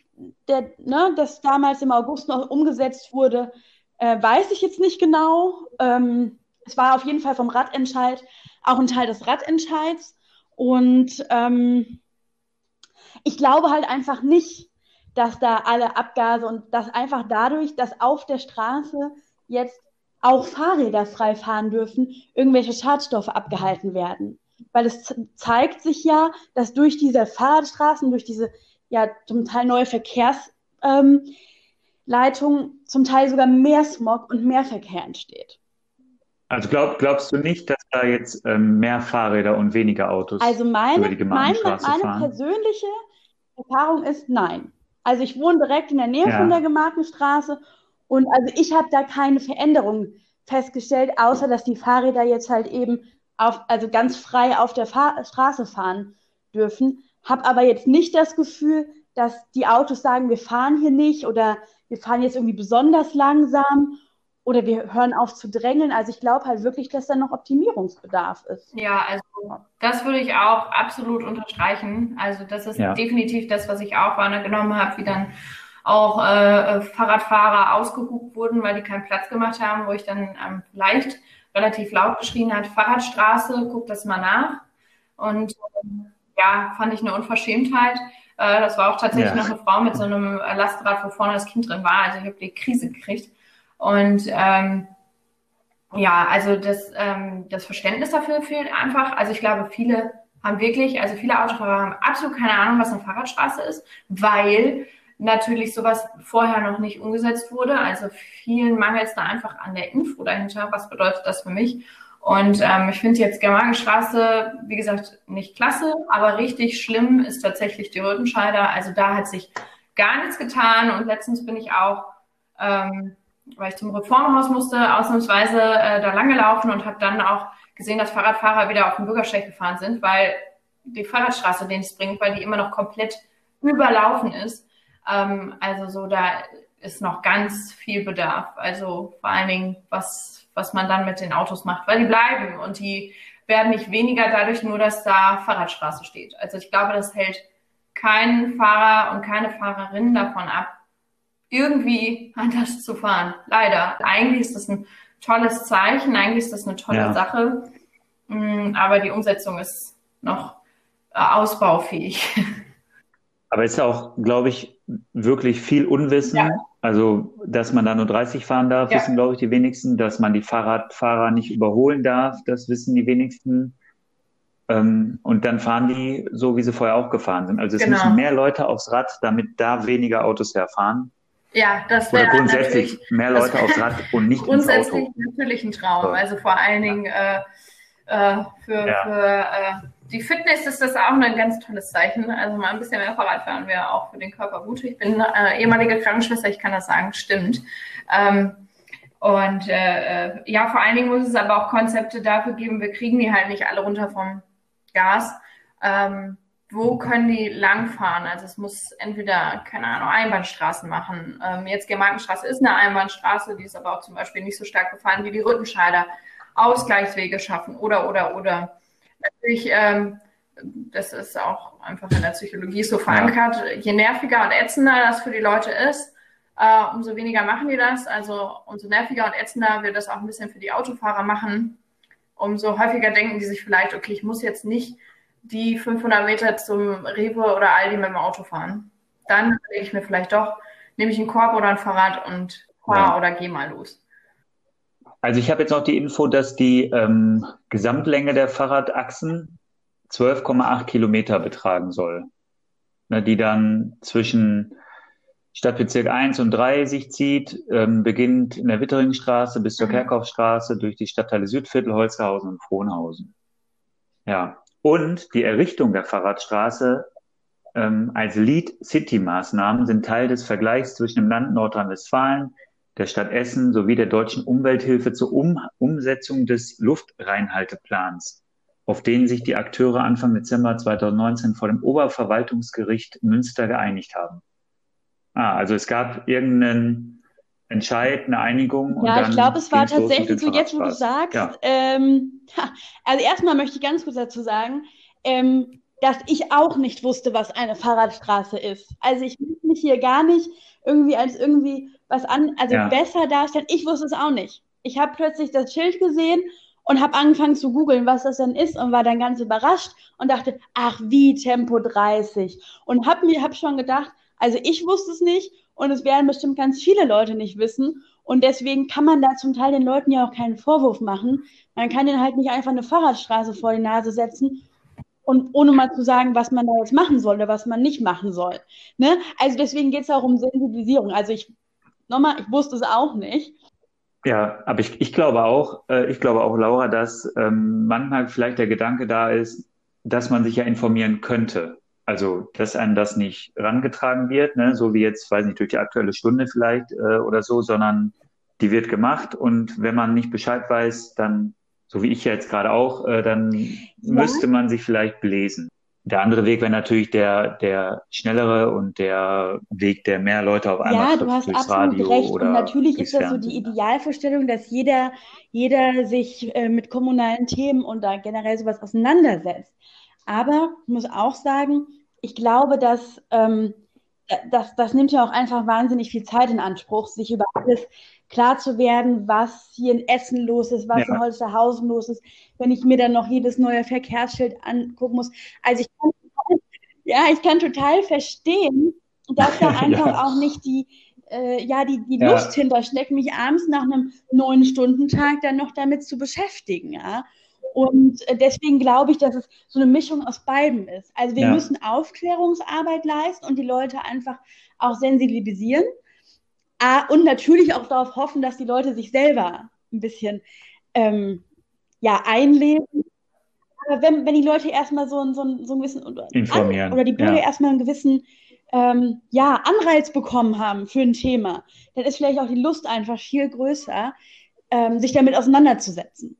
der, ne, das damals im August noch umgesetzt wurde, äh, weiß ich jetzt nicht genau. Ähm, es war auf jeden Fall vom Radentscheid auch ein Teil des Radentscheids. Und ähm, ich glaube halt einfach nicht, dass da alle Abgase und dass einfach dadurch, dass auf der Straße jetzt auch Fahrräder frei fahren dürfen, irgendwelche Schadstoffe abgehalten werden. Weil es zeigt sich ja, dass durch diese Fahrradstraßen, durch diese ja zum Teil neue Verkehrsleitungen ähm, zum Teil sogar mehr Smog und mehr Verkehr entsteht.
Also glaub, glaubst du nicht, dass da jetzt ähm, mehr Fahrräder und weniger Autos
also meine, über die meine, meine fahren? persönliche Erfahrung ist nein. Also ich wohne direkt in der Nähe ja. von der Gemarkenstraße und also ich habe da keine Veränderung festgestellt, außer dass die Fahrräder jetzt halt eben auf, also ganz frei auf der Fahr Straße fahren dürfen. Habe aber jetzt nicht das Gefühl, dass die Autos sagen, wir fahren hier nicht oder wir fahren jetzt irgendwie besonders langsam oder wir hören auf zu drängeln. Also ich glaube halt wirklich, dass da noch Optimierungsbedarf ist.
Ja, also das würde ich auch absolut unterstreichen. Also das ist ja. definitiv das, was ich auch wahrgenommen habe, wie dann auch äh, Fahrradfahrer ausgehupt wurden, weil die keinen Platz gemacht haben, wo ich dann ähm, leicht relativ laut geschrien hat, Fahrradstraße, guck das mal nach. Und ähm, ja, fand ich eine Unverschämtheit. Äh, das war auch tatsächlich ja. noch eine Frau mit so einem Lastrad, wo vorne das Kind drin war. Also ich habe die Krise gekriegt. Und ähm, ja, also das, ähm, das Verständnis dafür fehlt einfach. Also ich glaube, viele haben wirklich, also viele Autofahrer haben absolut keine Ahnung, was eine Fahrradstraße ist, weil natürlich sowas vorher noch nicht umgesetzt wurde. Also vielen mangelt es da einfach an der Info dahinter. Was bedeutet das für mich? Und ähm, ich finde jetzt Germanenstraße, wie gesagt, nicht klasse, aber richtig schlimm ist tatsächlich die Rötenscheider. Also da hat sich gar nichts getan. Und letztens bin ich auch ähm, weil ich zum Reformhaus musste, ausnahmsweise äh, da langgelaufen und habe dann auch gesehen, dass Fahrradfahrer wieder auf den Bürgersteig gefahren sind, weil die Fahrradstraße den es bringt, weil die immer noch komplett überlaufen ist. Ähm, also so, da ist noch ganz viel Bedarf. Also vor allen Dingen, was, was man dann mit den Autos macht, weil die bleiben und die werden nicht weniger dadurch nur, dass da Fahrradstraße steht. Also ich glaube, das hält keinen Fahrer und keine Fahrerin davon ab, irgendwie anders zu fahren. Leider. Eigentlich ist das ein tolles Zeichen, eigentlich ist das eine tolle ja. Sache, mm, aber die Umsetzung ist noch äh, ausbaufähig.
Aber es ist auch, glaube ich, wirklich viel Unwissen. Ja. Also, dass man da nur 30 fahren darf, ja. wissen, glaube ich, die wenigsten. Dass man die Fahrradfahrer nicht überholen darf, das wissen die wenigsten. Ähm, und dann fahren die so, wie sie vorher auch gefahren sind. Also es genau. müssen mehr Leute aufs Rad, damit da weniger Autos herfahren.
Ja, das
wäre grundsätzlich mehr Leute aufs Rad und nicht
grundsätzlich ins Auto. natürlich ein Traum. Also vor allen Dingen äh, äh, für, ja. für äh, die Fitness ist das auch ein ganz tolles Zeichen. Also mal ein bisschen mehr Fahrrad fahren wäre auch für den Körper gut. Ich bin äh, ehemalige Krankenschwester, ich kann das sagen, stimmt. Ähm, Und äh, äh, ja, vor allen Dingen muss es aber auch Konzepte dafür geben, wir kriegen die halt nicht alle runter vom Gas. Ähm, wo können die langfahren? Also es muss entweder, keine Ahnung, Einbahnstraßen machen. Ähm, jetzt Gemarkenstraße ist eine Einbahnstraße, die ist aber auch zum Beispiel nicht so stark gefahren wie die Rüttenscheider. Ausgleichswege schaffen oder, oder, oder. Natürlich, ähm, das ist auch einfach in der Psychologie so verankert. Je nerviger und ätzender das für die Leute ist, äh, umso weniger machen die das. Also umso nerviger und ätzender wird das auch ein bisschen für die Autofahrer machen. Umso häufiger denken die sich vielleicht, okay, ich muss jetzt nicht die 500 Meter zum Rewe oder Aldi mit dem Auto fahren. Dann lege ich mir vielleicht doch, nehme ich einen Korb oder ein Fahrrad und fahre ja. oder gehe mal los.
Also ich habe jetzt noch die Info, dass die ähm, Gesamtlänge der Fahrradachsen 12,8 Kilometer betragen soll, ne, die dann zwischen Stadtbezirk 1 und 3 sich zieht, ähm, beginnt in der Witteringstraße bis zur mhm. Kerkhoffstraße durch die Stadtteile Südviertel, Holzhausen und Frohnhausen. Ja, und die Errichtung der Fahrradstraße ähm, als Lead-City-Maßnahmen sind Teil des Vergleichs zwischen dem Land Nordrhein-Westfalen, der Stadt Essen sowie der deutschen Umwelthilfe zur um Umsetzung des Luftreinhalteplans, auf den sich die Akteure Anfang Dezember 2019 vor dem Oberverwaltungsgericht Münster geeinigt haben. Ah, also es gab irgendeinen Entscheid, eine Einigung.
Ja, ich glaube, es war tatsächlich so, jetzt wo du sagst, ja. ähm, also erstmal möchte ich ganz kurz dazu sagen, ähm, dass ich auch nicht wusste, was eine Fahrradstraße ist. Also ich will mich hier gar nicht irgendwie als irgendwie was an, also ja. besser darstellen. Ich wusste es auch nicht. Ich habe plötzlich das Schild gesehen und habe angefangen zu googeln, was das denn ist und war dann ganz überrascht und dachte, ach wie Tempo 30 und habe mir hab schon gedacht, also ich wusste es nicht und es werden bestimmt ganz viele Leute nicht wissen. Und deswegen kann man da zum Teil den Leuten ja auch keinen Vorwurf machen. Man kann denen halt nicht einfach eine Fahrradstraße vor die Nase setzen und ohne mal zu sagen, was man da jetzt machen soll oder was man nicht machen soll. Ne? Also deswegen geht es auch um Sensibilisierung. Also ich, nochmal, ich wusste es auch nicht.
Ja, aber ich, ich glaube auch, äh, ich glaube auch, Laura, dass ähm, manchmal vielleicht der Gedanke da ist, dass man sich ja informieren könnte. Also, dass einem das nicht rangetragen wird, ne, so wie jetzt, weiß nicht, durch die aktuelle Stunde vielleicht äh, oder so, sondern die wird gemacht und wenn man nicht Bescheid weiß, dann, so wie ich jetzt gerade auch, äh, dann ja. müsste man sich vielleicht belesen. Der andere Weg wäre natürlich der, der schnellere und der Weg, der mehr Leute auf einmal
Ja, du hast absolut Radio recht. Und natürlich ist das so die Idealvorstellung, dass jeder, jeder sich äh, mit kommunalen Themen und da generell sowas auseinandersetzt. Aber ich muss auch sagen, ich glaube, dass ähm, das, das nimmt ja auch einfach wahnsinnig viel Zeit in Anspruch, sich über alles klar zu werden, was hier in Essen los ist, was ja. in Holsterhausen los ist, wenn ich mir dann noch jedes neue Verkehrsschild angucken muss. Also ich kann, ja, ich kann total verstehen, dass da einfach ja. auch nicht die, äh, ja, die, die ja. Lust hintersteckt, mich abends nach einem neun Stunden Tag dann noch damit zu beschäftigen, ja. Und äh, deswegen glaube ich, dass es so eine Mischung aus beiden ist. Also wir ja. müssen Aufklärungsarbeit leisten und die Leute einfach auch sensibilisieren. Und natürlich auch darauf hoffen, dass die Leute sich selber ein bisschen ähm, ja, einleben. Aber wenn, wenn die Leute erstmal so, so, so einen gewissen
Informieren.
oder die Bürger ja. erstmal einen gewissen ähm, ja, Anreiz bekommen haben für ein Thema, dann ist vielleicht auch die Lust einfach viel größer, ähm, sich damit auseinanderzusetzen.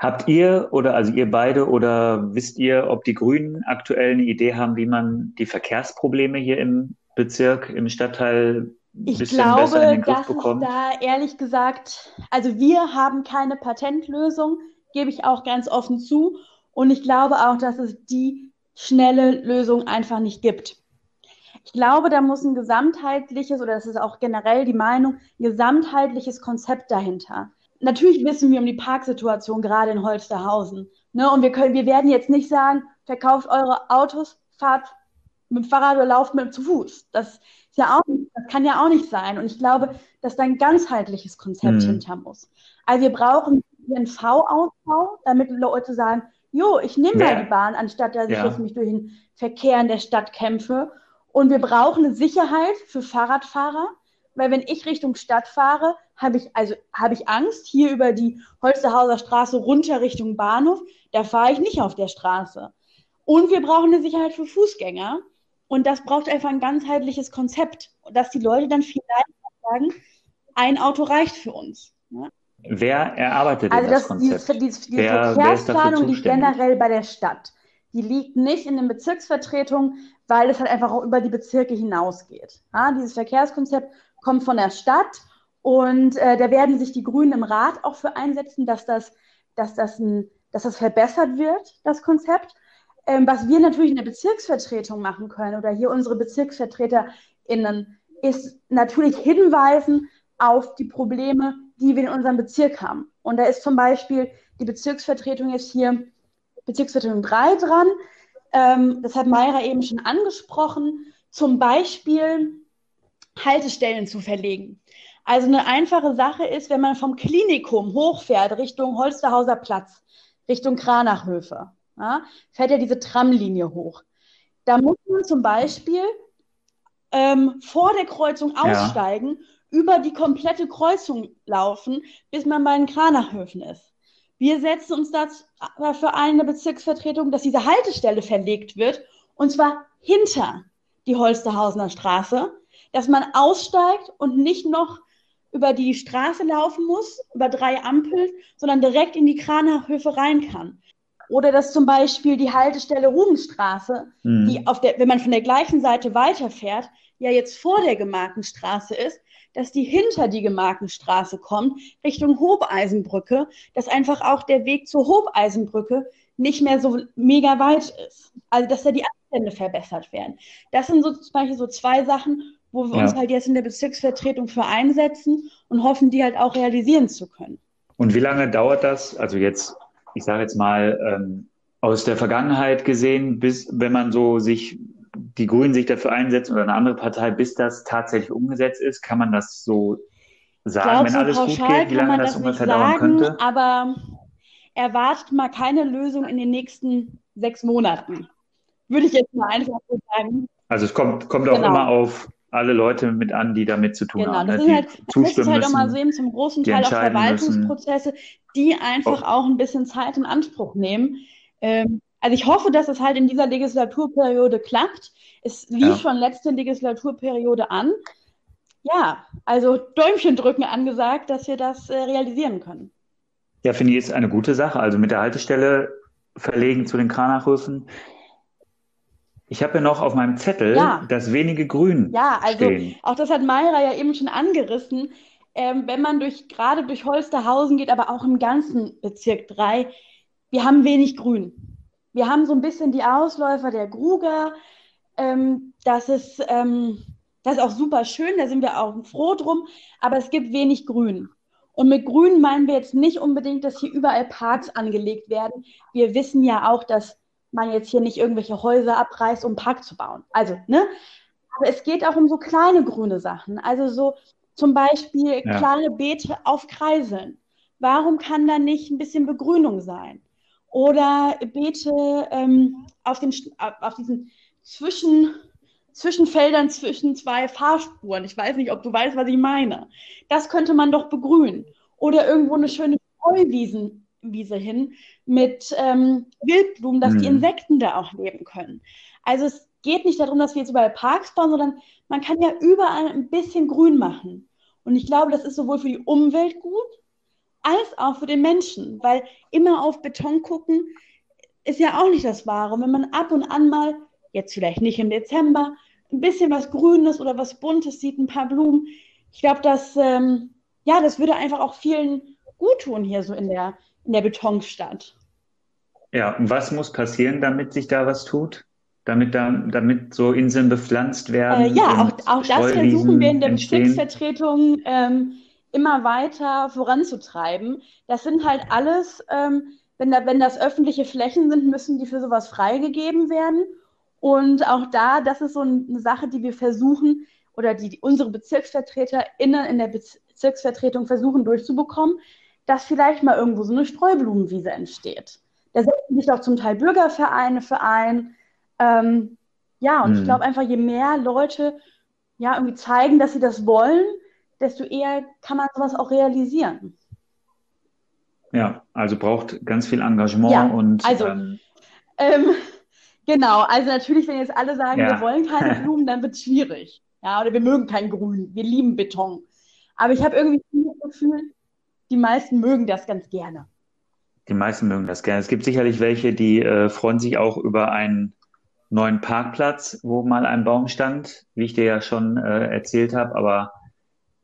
Habt ihr oder also ihr beide oder wisst ihr, ob die Grünen aktuell eine Idee haben, wie man die Verkehrsprobleme hier im Bezirk, im Stadtteil
ich glaube, dass bekommt? es da ehrlich gesagt, also wir haben keine Patentlösung, gebe ich auch ganz offen zu. Und ich glaube auch, dass es die schnelle Lösung einfach nicht gibt. Ich glaube, da muss ein gesamtheitliches, oder das ist auch generell die Meinung, ein gesamtheitliches Konzept dahinter natürlich wissen wir um die Parksituation gerade in Holsterhausen. Ne? Und wir können, wir werden jetzt nicht sagen, verkauft eure Autos, fahrt mit dem Fahrrad oder lauft mit zu Fuß. Das ist ja auch, das kann ja auch nicht sein. Und ich glaube, dass da ein ganzheitliches Konzept mhm. hinter muss. Also wir brauchen einen V-Ausbau, damit Leute sagen, jo, ich nehme ja. mal die Bahn, anstatt dass ich ja. jetzt mich durch den Verkehr in der Stadt kämpfe. Und wir brauchen eine Sicherheit für Fahrradfahrer, weil wenn ich Richtung Stadt fahre, habe ich also habe ich Angst hier über die Holsterhauser Straße runter Richtung Bahnhof, da fahre ich nicht auf der Straße. Und wir brauchen eine Sicherheit für Fußgänger und das braucht einfach ein ganzheitliches Konzept, dass die Leute dann vielleicht sagen, ein Auto reicht für uns.
Ja? Wer erarbeitet
also
das,
das
Konzept?
Die, die, die wer, Verkehrsplanung liegt generell bei der Stadt. Die liegt nicht in den Bezirksvertretungen, weil es halt einfach auch über die Bezirke hinausgeht. Ja, dieses Verkehrskonzept kommt von der Stadt und äh, da werden sich die Grünen im Rat auch für einsetzen, dass das, dass das, ein, dass das verbessert wird, das Konzept. Ähm, was wir natürlich in der Bezirksvertretung machen können oder hier unsere BezirksvertreterInnen, ist natürlich hinweisen auf die Probleme, die wir in unserem Bezirk haben. Und da ist zum Beispiel die Bezirksvertretung jetzt hier, Bezirksvertretung 3 dran. Ähm, das hat Mayra eben schon angesprochen. Zum Beispiel Haltestellen zu verlegen. Also eine einfache Sache ist, wenn man vom Klinikum hochfährt Richtung Holsterhauser Platz, Richtung Kranachhöfe, ja, fährt ja diese Tramlinie hoch. Da muss man zum Beispiel ähm, vor der Kreuzung aussteigen, ja. über die komplette Kreuzung laufen, bis man bei den Kranachhöfen ist. Wir setzen uns dafür ein, eine Bezirksvertretung, dass diese Haltestelle verlegt wird, und zwar hinter die Holsterhausener Straße, dass man aussteigt und nicht noch über die Straße laufen muss, über drei Ampeln, sondern direkt in die Kranachhöfe rein kann. Oder dass zum Beispiel die Haltestelle Rubenstraße, mhm. die auf der, wenn man von der gleichen Seite weiterfährt, ja jetzt vor der Gemarkenstraße ist, dass die hinter die Gemarkenstraße kommt, Richtung Hobeisenbrücke, dass einfach auch der Weg zur Hobeisenbrücke nicht mehr so mega weit ist. Also dass da die Abstände verbessert werden. Das sind so zum Beispiel so zwei Sachen, wo wir ja. uns halt jetzt in der Bezirksvertretung für einsetzen und hoffen, die halt auch realisieren zu können.
Und wie lange dauert das? Also jetzt, ich sage jetzt mal, ähm, aus der Vergangenheit gesehen, bis wenn man so sich die Grünen sich dafür einsetzen oder eine andere Partei, bis das tatsächlich umgesetzt ist, kann man das so sagen,
glaub, wenn so alles gut geht, wie lange das, das ungefähr sagen, dauern könnte? Aber erwartet mal keine Lösung in den nächsten sechs Monaten. Würde ich jetzt mal einfach so sagen.
Also es kommt, kommt auch genau. immer auf alle Leute mit an, die damit zu tun
genau,
haben.
Genau, das, ne, halt, das ist halt auch mal sehen, zum großen Teil auch Verwaltungsprozesse, die einfach auch ein bisschen Zeit in Anspruch nehmen. Ähm, also ich hoffe, dass es halt in dieser Legislaturperiode klappt. Es lief ja. schon letzte Legislaturperiode an. Ja, also Däumchen drücken angesagt, dass wir das äh, realisieren können.
Ja, finde ich ist eine gute Sache. Also mit der Haltestelle verlegen zu den Kranachhöfen ich habe ja noch auf meinem Zettel ja. das wenige Grün.
Ja, also stehen. auch das hat Mayra ja eben schon angerissen. Ähm, wenn man durch, gerade durch Holsterhausen geht, aber auch im ganzen Bezirk 3, wir haben wenig Grün. Wir haben so ein bisschen die Ausläufer der Gruger. Ähm, das, ist, ähm, das ist auch super schön, da sind wir auch froh drum, aber es gibt wenig Grün. Und mit Grün meinen wir jetzt nicht unbedingt, dass hier überall Parks angelegt werden. Wir wissen ja auch, dass man jetzt hier nicht irgendwelche Häuser abreißt, um einen Park zu bauen. Also, ne? Aber es geht auch um so kleine grüne Sachen. Also so zum Beispiel ja. kleine Beete auf Kreiseln. Warum kann da nicht ein bisschen Begrünung sein? Oder Beete ähm, auf, den, auf diesen Zwischen, Zwischenfeldern zwischen zwei Fahrspuren. Ich weiß nicht, ob du weißt, was ich meine. Das könnte man doch begrünen. Oder irgendwo eine schöne Streuwiesen Wiese hin mit ähm, Wildblumen, dass mhm. die Insekten da auch leben können. Also es geht nicht darum, dass wir jetzt überall Parks bauen, sondern man kann ja überall ein bisschen Grün machen. Und ich glaube, das ist sowohl für die Umwelt gut als auch für den Menschen, weil immer auf Beton gucken ist ja auch nicht das Wahre. Und wenn man ab und an mal, jetzt vielleicht nicht im Dezember, ein bisschen was Grünes oder was Buntes sieht, ein paar Blumen, ich glaube, dass ähm, ja, das würde einfach auch vielen gut tun hier so in der in der Betonstadt.
Ja, und was muss passieren, damit sich da was tut? Damit, da, damit so Inseln bepflanzt werden?
Äh, ja, auch, auch das versuchen wir in der. Bezirksvertretung ähm, immer weiter voranzutreiben. Das sind halt alles, ähm, wenn, da, wenn das öffentliche Flächen sind, müssen die für sowas freigegeben werden. Und auch da, das ist so eine Sache, die wir versuchen, oder die, die unsere BezirksvertreterInnen in der Bezirksvertretung versuchen durchzubekommen, dass vielleicht mal irgendwo so eine Streublumenwiese entsteht. Da setzen sich auch zum Teil Bürgervereine für ein. Ähm, ja, und mhm. ich glaube einfach, je mehr Leute ja irgendwie zeigen, dass sie das wollen, desto eher kann man sowas auch realisieren.
Ja, also braucht ganz viel Engagement ja, und.
Also, ähm, ähm, genau, also natürlich, wenn jetzt alle sagen, ja. wir wollen keine Blumen, dann wird es schwierig. Ja, oder wir mögen kein Grün, wir lieben Beton. Aber ich habe irgendwie das Gefühl, die meisten mögen das ganz gerne.
Die meisten mögen das gerne. Es gibt sicherlich welche, die äh, freuen sich auch über einen neuen Parkplatz, wo mal ein Baum stand, wie ich dir ja schon äh, erzählt habe. Aber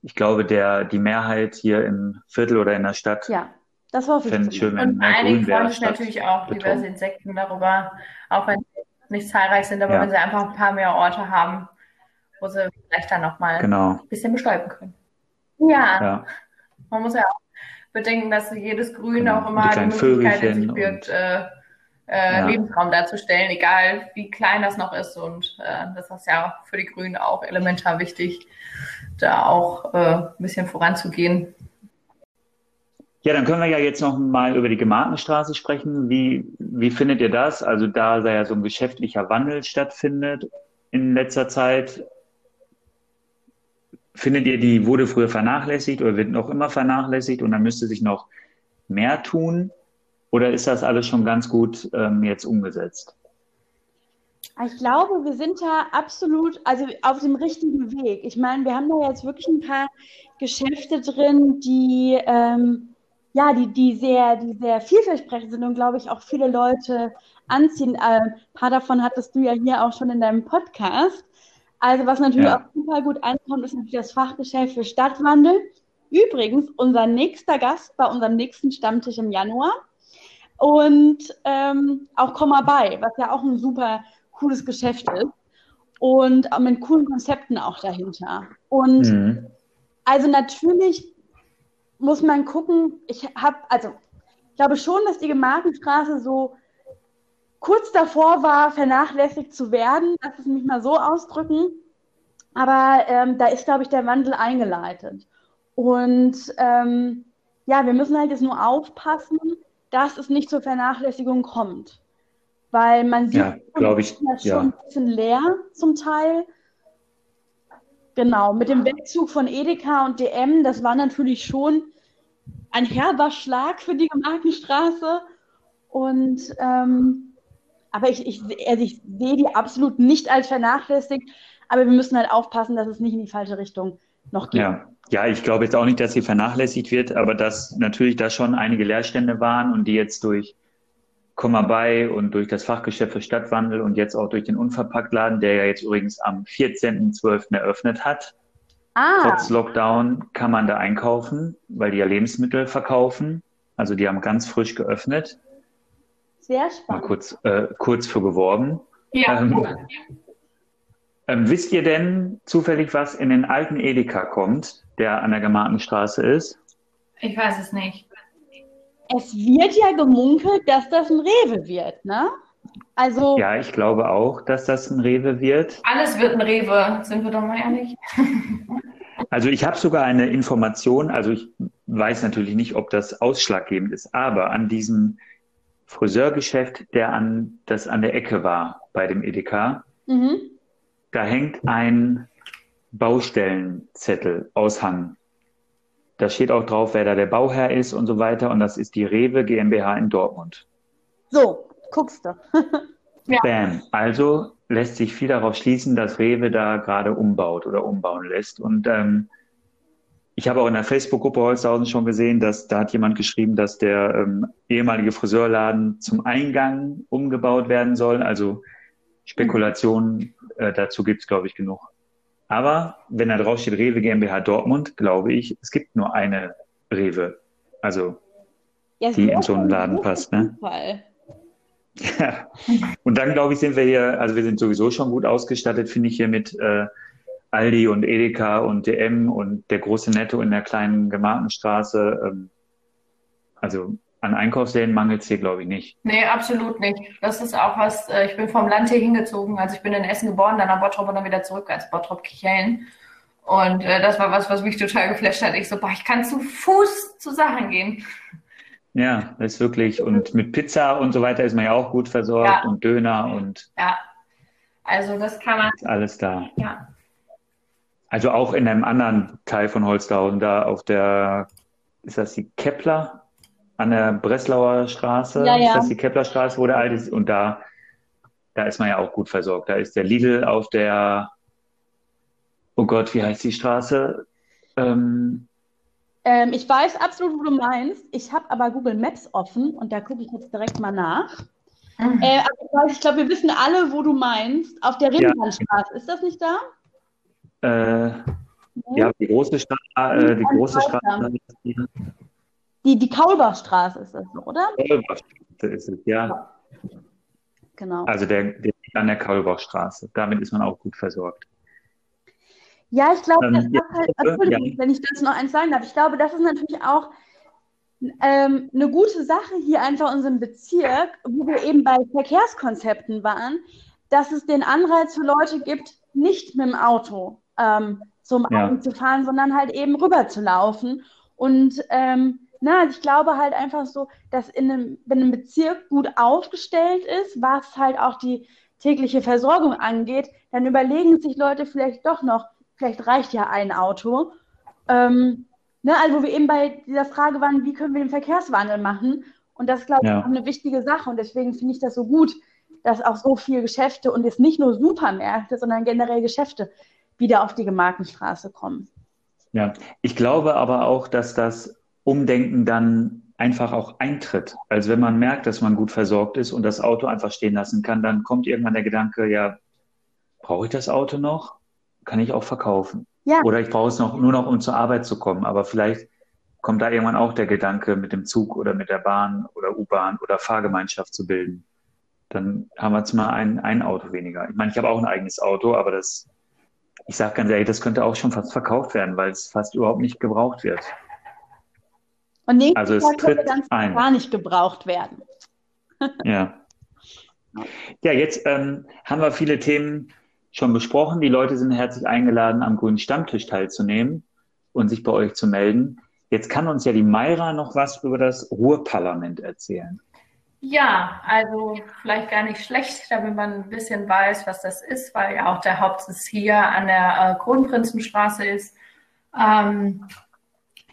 ich glaube, der, die Mehrheit hier im Viertel oder in der Stadt
ja, das hoffe
fände es schön,
wenn
Und
einige freuen sich natürlich auch Beton. diverse Insekten darüber, auch wenn sie nicht zahlreich sind, aber ja. wenn sie einfach ein paar mehr Orte haben, wo sie vielleicht dann nochmal
genau.
ein bisschen bestäuben können. Ja. ja. Man muss ja auch bedenken, dass jedes Grün genau. auch immer die, die Möglichkeit in sich birgt, äh, äh, ja. Lebensraum darzustellen, egal wie klein das noch ist. Und äh, das ist ja für die Grünen auch elementar wichtig, da auch äh, ein bisschen voranzugehen.
Ja, dann können wir ja jetzt noch mal über die Gemarkenstraße sprechen. Wie, wie findet ihr das? Also da da ja so ein geschäftlicher Wandel stattfindet in letzter Zeit, findet ihr, die wurde früher vernachlässigt oder wird noch immer vernachlässigt und dann müsste sich noch mehr tun? Oder ist das alles schon ganz gut ähm, jetzt umgesetzt?
Ich glaube, wir sind da absolut, also auf dem richtigen Weg. Ich meine, wir haben da jetzt wirklich ein paar Geschäfte drin, die ähm, ja, die, die sehr, die sehr vielversprechend sind und glaube ich auch viele Leute anziehen. Äh, ein paar davon hattest du ja hier auch schon in deinem Podcast. Also was natürlich ja. auch super gut ankommt, ist natürlich das Fachgeschäft für Stadtwandel. Übrigens, unser nächster Gast bei unserem nächsten Stammtisch im Januar. Und ähm, auch Komm mal bei, was ja auch ein super cooles Geschäft ist. Und mit coolen Konzepten auch dahinter. Und mhm. also natürlich muss man gucken, ich habe, also ich glaube schon, dass die Gemarkenstraße so kurz davor war, vernachlässigt zu werden, lass es mich mal so ausdrücken. Aber ähm, da ist, glaube ich, der Wandel eingeleitet. Und ähm, ja, wir müssen halt jetzt nur aufpassen, dass es nicht zur Vernachlässigung kommt. Weil man sieht,
ja, glaube ich,
schon ja. ein bisschen leer zum Teil. Genau, mit dem Wegzug von Edeka und DM, das war natürlich schon ein herber Schlag für die Gemarkenstraße. Und ähm, aber ich, ich, also ich sehe die absolut nicht als vernachlässigt, aber wir müssen halt aufpassen, dass es nicht in die falsche Richtung noch geht.
Ja. Ja, ich glaube jetzt auch nicht, dass sie vernachlässigt wird, aber dass natürlich da schon einige Leerstände waren und die jetzt durch Komma bei und durch das Fachgeschäft für Stadtwandel und jetzt auch durch den Unverpacktladen, der ja jetzt übrigens am 14.12. eröffnet hat. Ah. Trotz Lockdown kann man da einkaufen, weil die ja Lebensmittel verkaufen. Also die haben ganz frisch geöffnet.
Sehr spannend.
Mal kurz, äh, kurz für geworben.
Ja. Ähm,
ähm, wisst ihr denn zufällig, was in den alten Edeka kommt, der an der Gemarkenstraße ist?
Ich weiß es nicht.
Es wird ja gemunkelt, dass das ein Rewe wird, ne? Also.
Ja, ich glaube auch, dass das ein Rewe wird.
Alles wird ein Rewe, sind wir doch mal ehrlich.
Also ich habe sogar eine Information, also ich weiß natürlich nicht, ob das ausschlaggebend ist, aber an diesem Friseurgeschäft, der an, das an der Ecke war bei dem Edeka, mhm. da hängt ein Baustellenzettel, Aushang. Da steht auch drauf, wer da der Bauherr ist und so weiter. Und das ist die Rewe GmbH in Dortmund.
So, guckst du.
ja. Bam. Also lässt sich viel darauf schließen, dass Rewe da gerade umbaut oder umbauen lässt. Und ähm, ich habe auch in der Facebook-Gruppe Holzhausen schon gesehen, dass da hat jemand geschrieben, dass der ähm, ehemalige Friseurladen zum Eingang umgebaut werden soll. Also Spekulationen äh, dazu gibt es, glaube ich, genug. Aber wenn da drauf steht Rewe GmbH Dortmund, glaube ich, es gibt nur eine Rewe. Also ja, die in so einen Laden passt. Ne? Fall. Ja. Und dann, glaube ich, sind wir hier, also wir sind sowieso schon gut ausgestattet, finde ich, hier mit äh, Aldi und Edeka und DM und der große Netto in der kleinen Gemarkenstraße. Ähm, also an Einkaufsläden mangelt es hier, glaube ich, nicht.
Nee, absolut nicht. Das ist auch was, äh, ich bin vom Land hier hingezogen. Also ich bin in Essen geboren, dann nach Bottrop und dann wieder zurück als Bottrop-Kichellen. Und äh, das war was, was mich total geflasht hat. Ich so, boah, ich kann zu Fuß zu Sachen gehen.
Ja, das ist wirklich. Und mit Pizza und so weiter ist man ja auch gut versorgt ja. und Döner und.
Ja. Also das kann man.
Ist alles da.
Ja.
Also auch in einem anderen Teil von Holzhausen, da auf der, ist das die Kepler? An der Breslauer Straße?
Ja, ja.
Ist das die Keplerstraße, wo der alte ist? Und da, da ist man ja auch gut versorgt. Da ist der Lidl auf der, oh Gott, wie heißt die Straße? Ähm,
Ähm, ich weiß absolut, wo du meinst. Ich habe aber Google Maps offen und da gucke ich jetzt direkt mal nach. Mhm. Äh, aber ich glaube, wir wissen alle, wo du meinst. Auf der Rindlandstraße. Ja. Ist das nicht da?
Äh. Ja, die große, Stra äh, die große Straße.
Die, die Kaulbachstraße ist das, oder?
Kaulbachstraße ist es, ja. Genau. Also der, der an der Kaulbachstraße. Damit ist man auch gut versorgt.
Ja, ich glaube, ähm, ja, halt, Entschuldigung, ja. wenn ich das noch eins sagen darf, ich glaube, das ist natürlich auch ähm, eine gute Sache hier einfach in unserem Bezirk, wo wir eben bei Verkehrskonzepten waren, dass es den Anreiz für Leute gibt, nicht mit dem Auto ähm, zum ja. Abend zu fahren, sondern halt eben rüber zu laufen. Und ähm, na, also ich glaube halt einfach so, dass in einem, wenn ein Bezirk gut aufgestellt ist, was halt auch die tägliche Versorgung angeht, dann überlegen sich Leute vielleicht doch noch, vielleicht reicht ja ein Auto. Ähm, ne, also wo wir eben bei dieser Frage waren, wie können wir den Verkehrswandel machen? Und das, glaube ich, ja. auch eine wichtige Sache. Und deswegen finde ich das so gut, dass auch so viele Geschäfte und jetzt nicht nur Supermärkte, sondern generell Geschäfte wieder auf die Gemarkenstraße kommen.
Ja, ich glaube aber auch, dass das Umdenken dann einfach auch eintritt. Also wenn man merkt, dass man gut versorgt ist und das Auto einfach stehen lassen kann, dann kommt irgendwann der Gedanke, ja, brauche ich das Auto noch? Kann ich auch verkaufen. Ja. Oder ich brauche es noch, nur noch, um zur Arbeit zu kommen. Aber vielleicht kommt da irgendwann auch der Gedanke, mit dem Zug oder mit der Bahn oder U-Bahn oder Fahrgemeinschaft zu bilden. Dann haben wir jetzt mal ein, ein Auto weniger. Ich meine, ich habe auch ein eigenes Auto, aber das, ich sage ganz ehrlich, das könnte auch schon fast verkauft werden, weil es fast überhaupt nicht gebraucht wird.
Und nächstes also Mal könnte ganz ein. gar nicht gebraucht werden.
ja. Ja, jetzt ähm, haben wir viele Themen schon besprochen. Die Leute sind herzlich eingeladen, am grünen Stammtisch teilzunehmen und sich bei euch zu melden. Jetzt kann uns ja die Mayra noch was über das Ruhrparlament erzählen.
Ja, also vielleicht gar nicht schlecht, damit man ein bisschen weiß, was das ist, weil ja auch der Hauptsitz hier an der äh, Kronprinzenstraße ist. Ähm,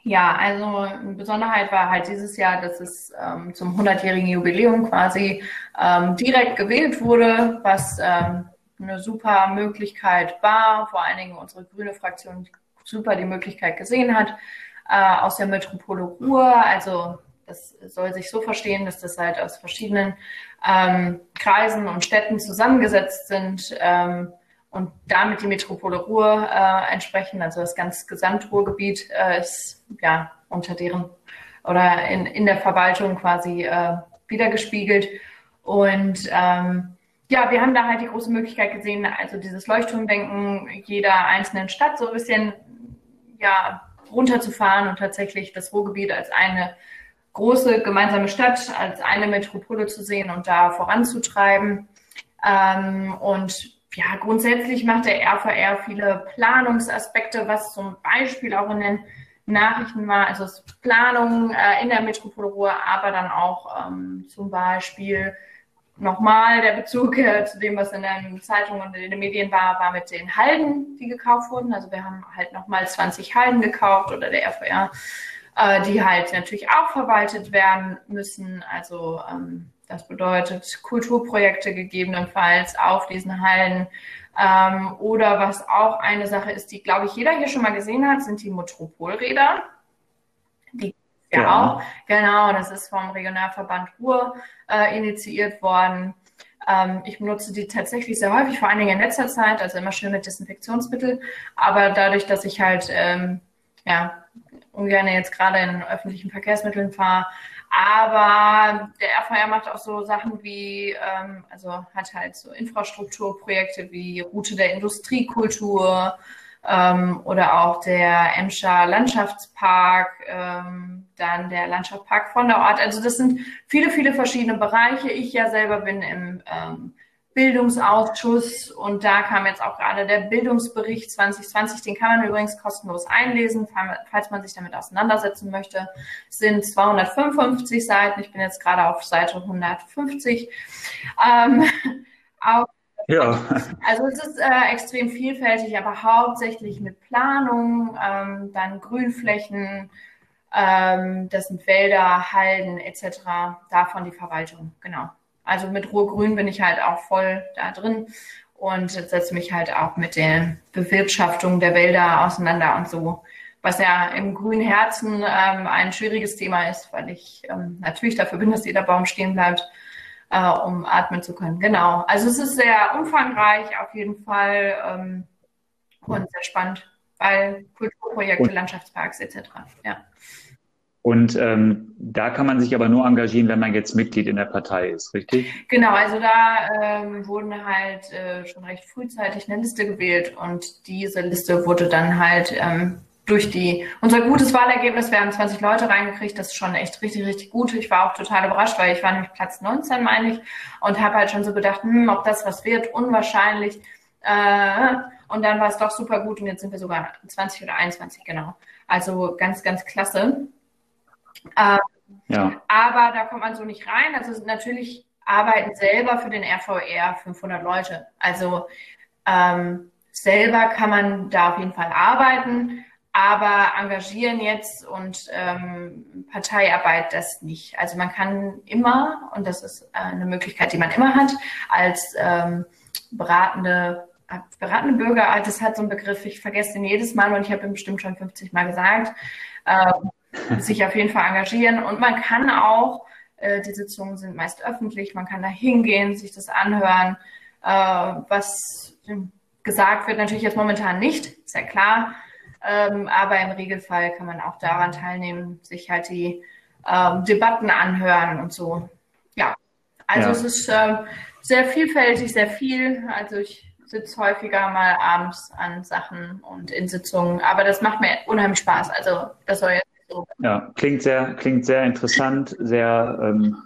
ja, also eine Besonderheit war halt dieses Jahr, dass es ähm, zum 100-jährigen Jubiläum quasi ähm, direkt gewählt wurde, was ähm, eine super Möglichkeit war, vor allen Dingen unsere grüne Fraktion super die Möglichkeit gesehen hat, äh, aus der Metropole Ruhr, also das soll sich so verstehen, dass das halt aus verschiedenen ähm, Kreisen und Städten zusammengesetzt sind, ähm, und damit die Metropole Ruhr äh, entsprechen. Also das ganze Gesamtruhrgebiet äh, ist ja unter deren oder in, in der Verwaltung quasi äh, wiedergespiegelt. Und ähm, ja, wir haben da halt die große Möglichkeit gesehen, also dieses Leuchtturmdenken jeder einzelnen Stadt so ein bisschen ja, runterzufahren und tatsächlich das Ruhrgebiet als eine große gemeinsame Stadt, als eine Metropole zu sehen und da voranzutreiben. Ähm, und ja, grundsätzlich macht der RVR viele Planungsaspekte, was zum Beispiel auch in den Nachrichten war, also Planung äh, in der Metropole Ruhr, aber dann auch ähm, zum Beispiel nochmal der Bezug äh, zu dem, was in den Zeitungen und in den Medien war, war mit den Halden, die gekauft wurden. Also wir haben halt nochmal 20 Halden gekauft oder der RVR, äh, die halt natürlich auch verwaltet werden müssen. Also ähm, das bedeutet Kulturprojekte gegebenenfalls auf diesen Hallen. Ähm, oder was auch eine Sache ist, die, glaube ich, jeder hier schon mal gesehen hat, sind die Metropolräder. Die ja, ja auch. Genau, das ist vom Regionalverband Ruhr äh, initiiert worden. Ähm, ich benutze die tatsächlich sehr häufig, vor allen Dingen in letzter Zeit, also immer schön mit Desinfektionsmittel. Aber dadurch, dass ich halt ähm, ja, ungern jetzt gerade in öffentlichen Verkehrsmitteln fahre, aber der RVR macht auch so Sachen wie, ähm, also hat halt so Infrastrukturprojekte wie Route der Industriekultur ähm, oder auch der Emscher Landschaftspark, ähm, dann der Landschaftspark von der Ort. Also das sind viele, viele verschiedene Bereiche. Ich ja selber bin im ähm, Bildungsausschuss und da kam jetzt auch gerade der Bildungsbericht 2020, den kann man übrigens kostenlos einlesen, falls man sich damit auseinandersetzen möchte. Es sind 255 Seiten, ich bin jetzt gerade auf Seite 150. Ähm, auch, ja. Also es ist äh, extrem vielfältig, aber hauptsächlich mit Planung, ähm, dann Grünflächen, ähm, das sind Wälder, Halden etc. Davon die Verwaltung, genau. Also mit Ruhrgrün bin ich halt auch voll da drin und setze mich halt auch mit der Bewirtschaftung der Wälder auseinander und so was ja im grünen Herzen ähm, ein schwieriges Thema ist, weil ich ähm, natürlich dafür bin, dass jeder Baum stehen bleibt, äh, um atmen zu können. Genau. Also es ist sehr umfangreich auf jeden Fall ähm, und sehr spannend, weil Kulturprojekte, Landschaftsparks etc. Ja.
Und ähm, da kann man sich aber nur engagieren, wenn man jetzt Mitglied in der Partei ist, richtig?
Genau, also da ähm, wurden halt äh, schon recht frühzeitig eine Liste gewählt und diese Liste wurde dann halt ähm, durch die, unser gutes Wahlergebnis, wir haben 20 Leute reingekriegt, das ist schon echt richtig, richtig gut. Ich war auch total überrascht, weil ich war nämlich Platz 19, meine ich, und habe halt schon so gedacht, hm, ob das was wird, unwahrscheinlich. Äh, und dann war es doch super gut und jetzt sind wir sogar 20 oder 21, genau. Also ganz, ganz klasse. Ähm, ja. Aber da kommt man so nicht rein. Also natürlich arbeiten selber für den RVR 500 Leute. Also ähm, selber kann man da auf jeden Fall arbeiten, aber engagieren jetzt und ähm, Parteiarbeit das nicht. Also man kann immer, und das ist äh, eine Möglichkeit, die man immer hat, als ähm, beratende, beratende Bürger, das hat so einen Begriff, ich vergesse den jedes Mal und ich habe ihn bestimmt schon 50 Mal gesagt, äh, sich auf jeden Fall engagieren. Und man kann auch, äh, die Sitzungen sind meist öffentlich, man kann da hingehen, sich das anhören, äh, was gesagt wird, natürlich jetzt momentan nicht, ist ja klar. Ähm, aber im Regelfall kann man auch daran teilnehmen, sich halt die ähm, Debatten anhören und so. Ja, also ja. es ist äh, sehr vielfältig, sehr viel. Also ich sitze häufiger mal abends an Sachen und in Sitzungen, aber das macht mir unheimlich Spaß. Also das soll.
Ja, klingt sehr, klingt sehr interessant, sehr ähm,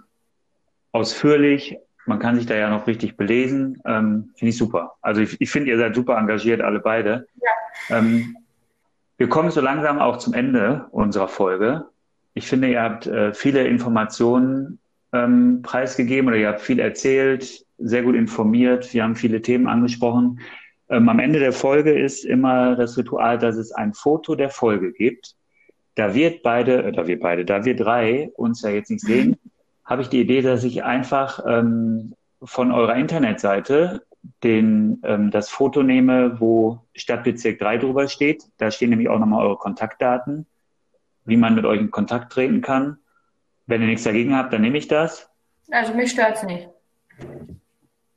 ausführlich. Man kann sich da ja noch richtig belesen. Ähm, finde ich super. Also ich, ich finde, ihr seid super engagiert, alle beide. Ja. Ähm, wir kommen so langsam auch zum Ende unserer Folge. Ich finde, ihr habt äh, viele Informationen ähm, preisgegeben oder ihr habt viel erzählt, sehr gut informiert. Wir haben viele Themen angesprochen. Ähm, am Ende der Folge ist immer das Ritual, dass es ein Foto der Folge gibt. Da wir beide, äh, da wir beide, da wir drei uns ja jetzt nicht sehen, habe ich die Idee, dass ich einfach ähm, von eurer Internetseite den, ähm, das Foto nehme, wo Stadtbezirk 3 drüber steht. Da stehen nämlich auch nochmal eure Kontaktdaten, wie man mit euch in Kontakt treten kann. Wenn ihr nichts dagegen habt, dann nehme ich das.
Also mich stört es nicht.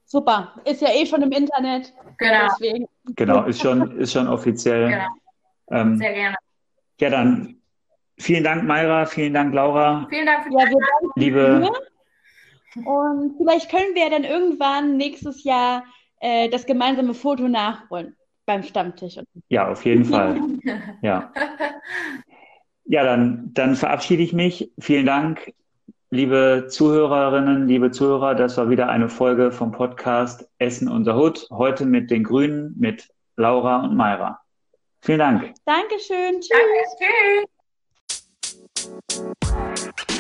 Super. Ist ja eh schon im Internet.
Genau.
Deswegen. Genau, ist schon, ist schon offiziell. Genau. Ähm, Sehr gerne. Ja, dann vielen Dank, Mayra. Vielen Dank, Laura.
Vielen Dank für die ja,
Liebe.
Und vielleicht können wir dann irgendwann nächstes Jahr äh, das gemeinsame Foto nachholen beim Stammtisch.
Ja, auf jeden Fall. Ja. Ja, dann, dann verabschiede ich mich. Vielen Dank, liebe Zuhörerinnen, liebe Zuhörer. Das war wieder eine Folge vom Podcast Essen unser Hut. Heute mit den Grünen, mit Laura und Mayra. Vielen Dank.
Dankeschön.
Tschüss. Danke, tschüss. Thank you.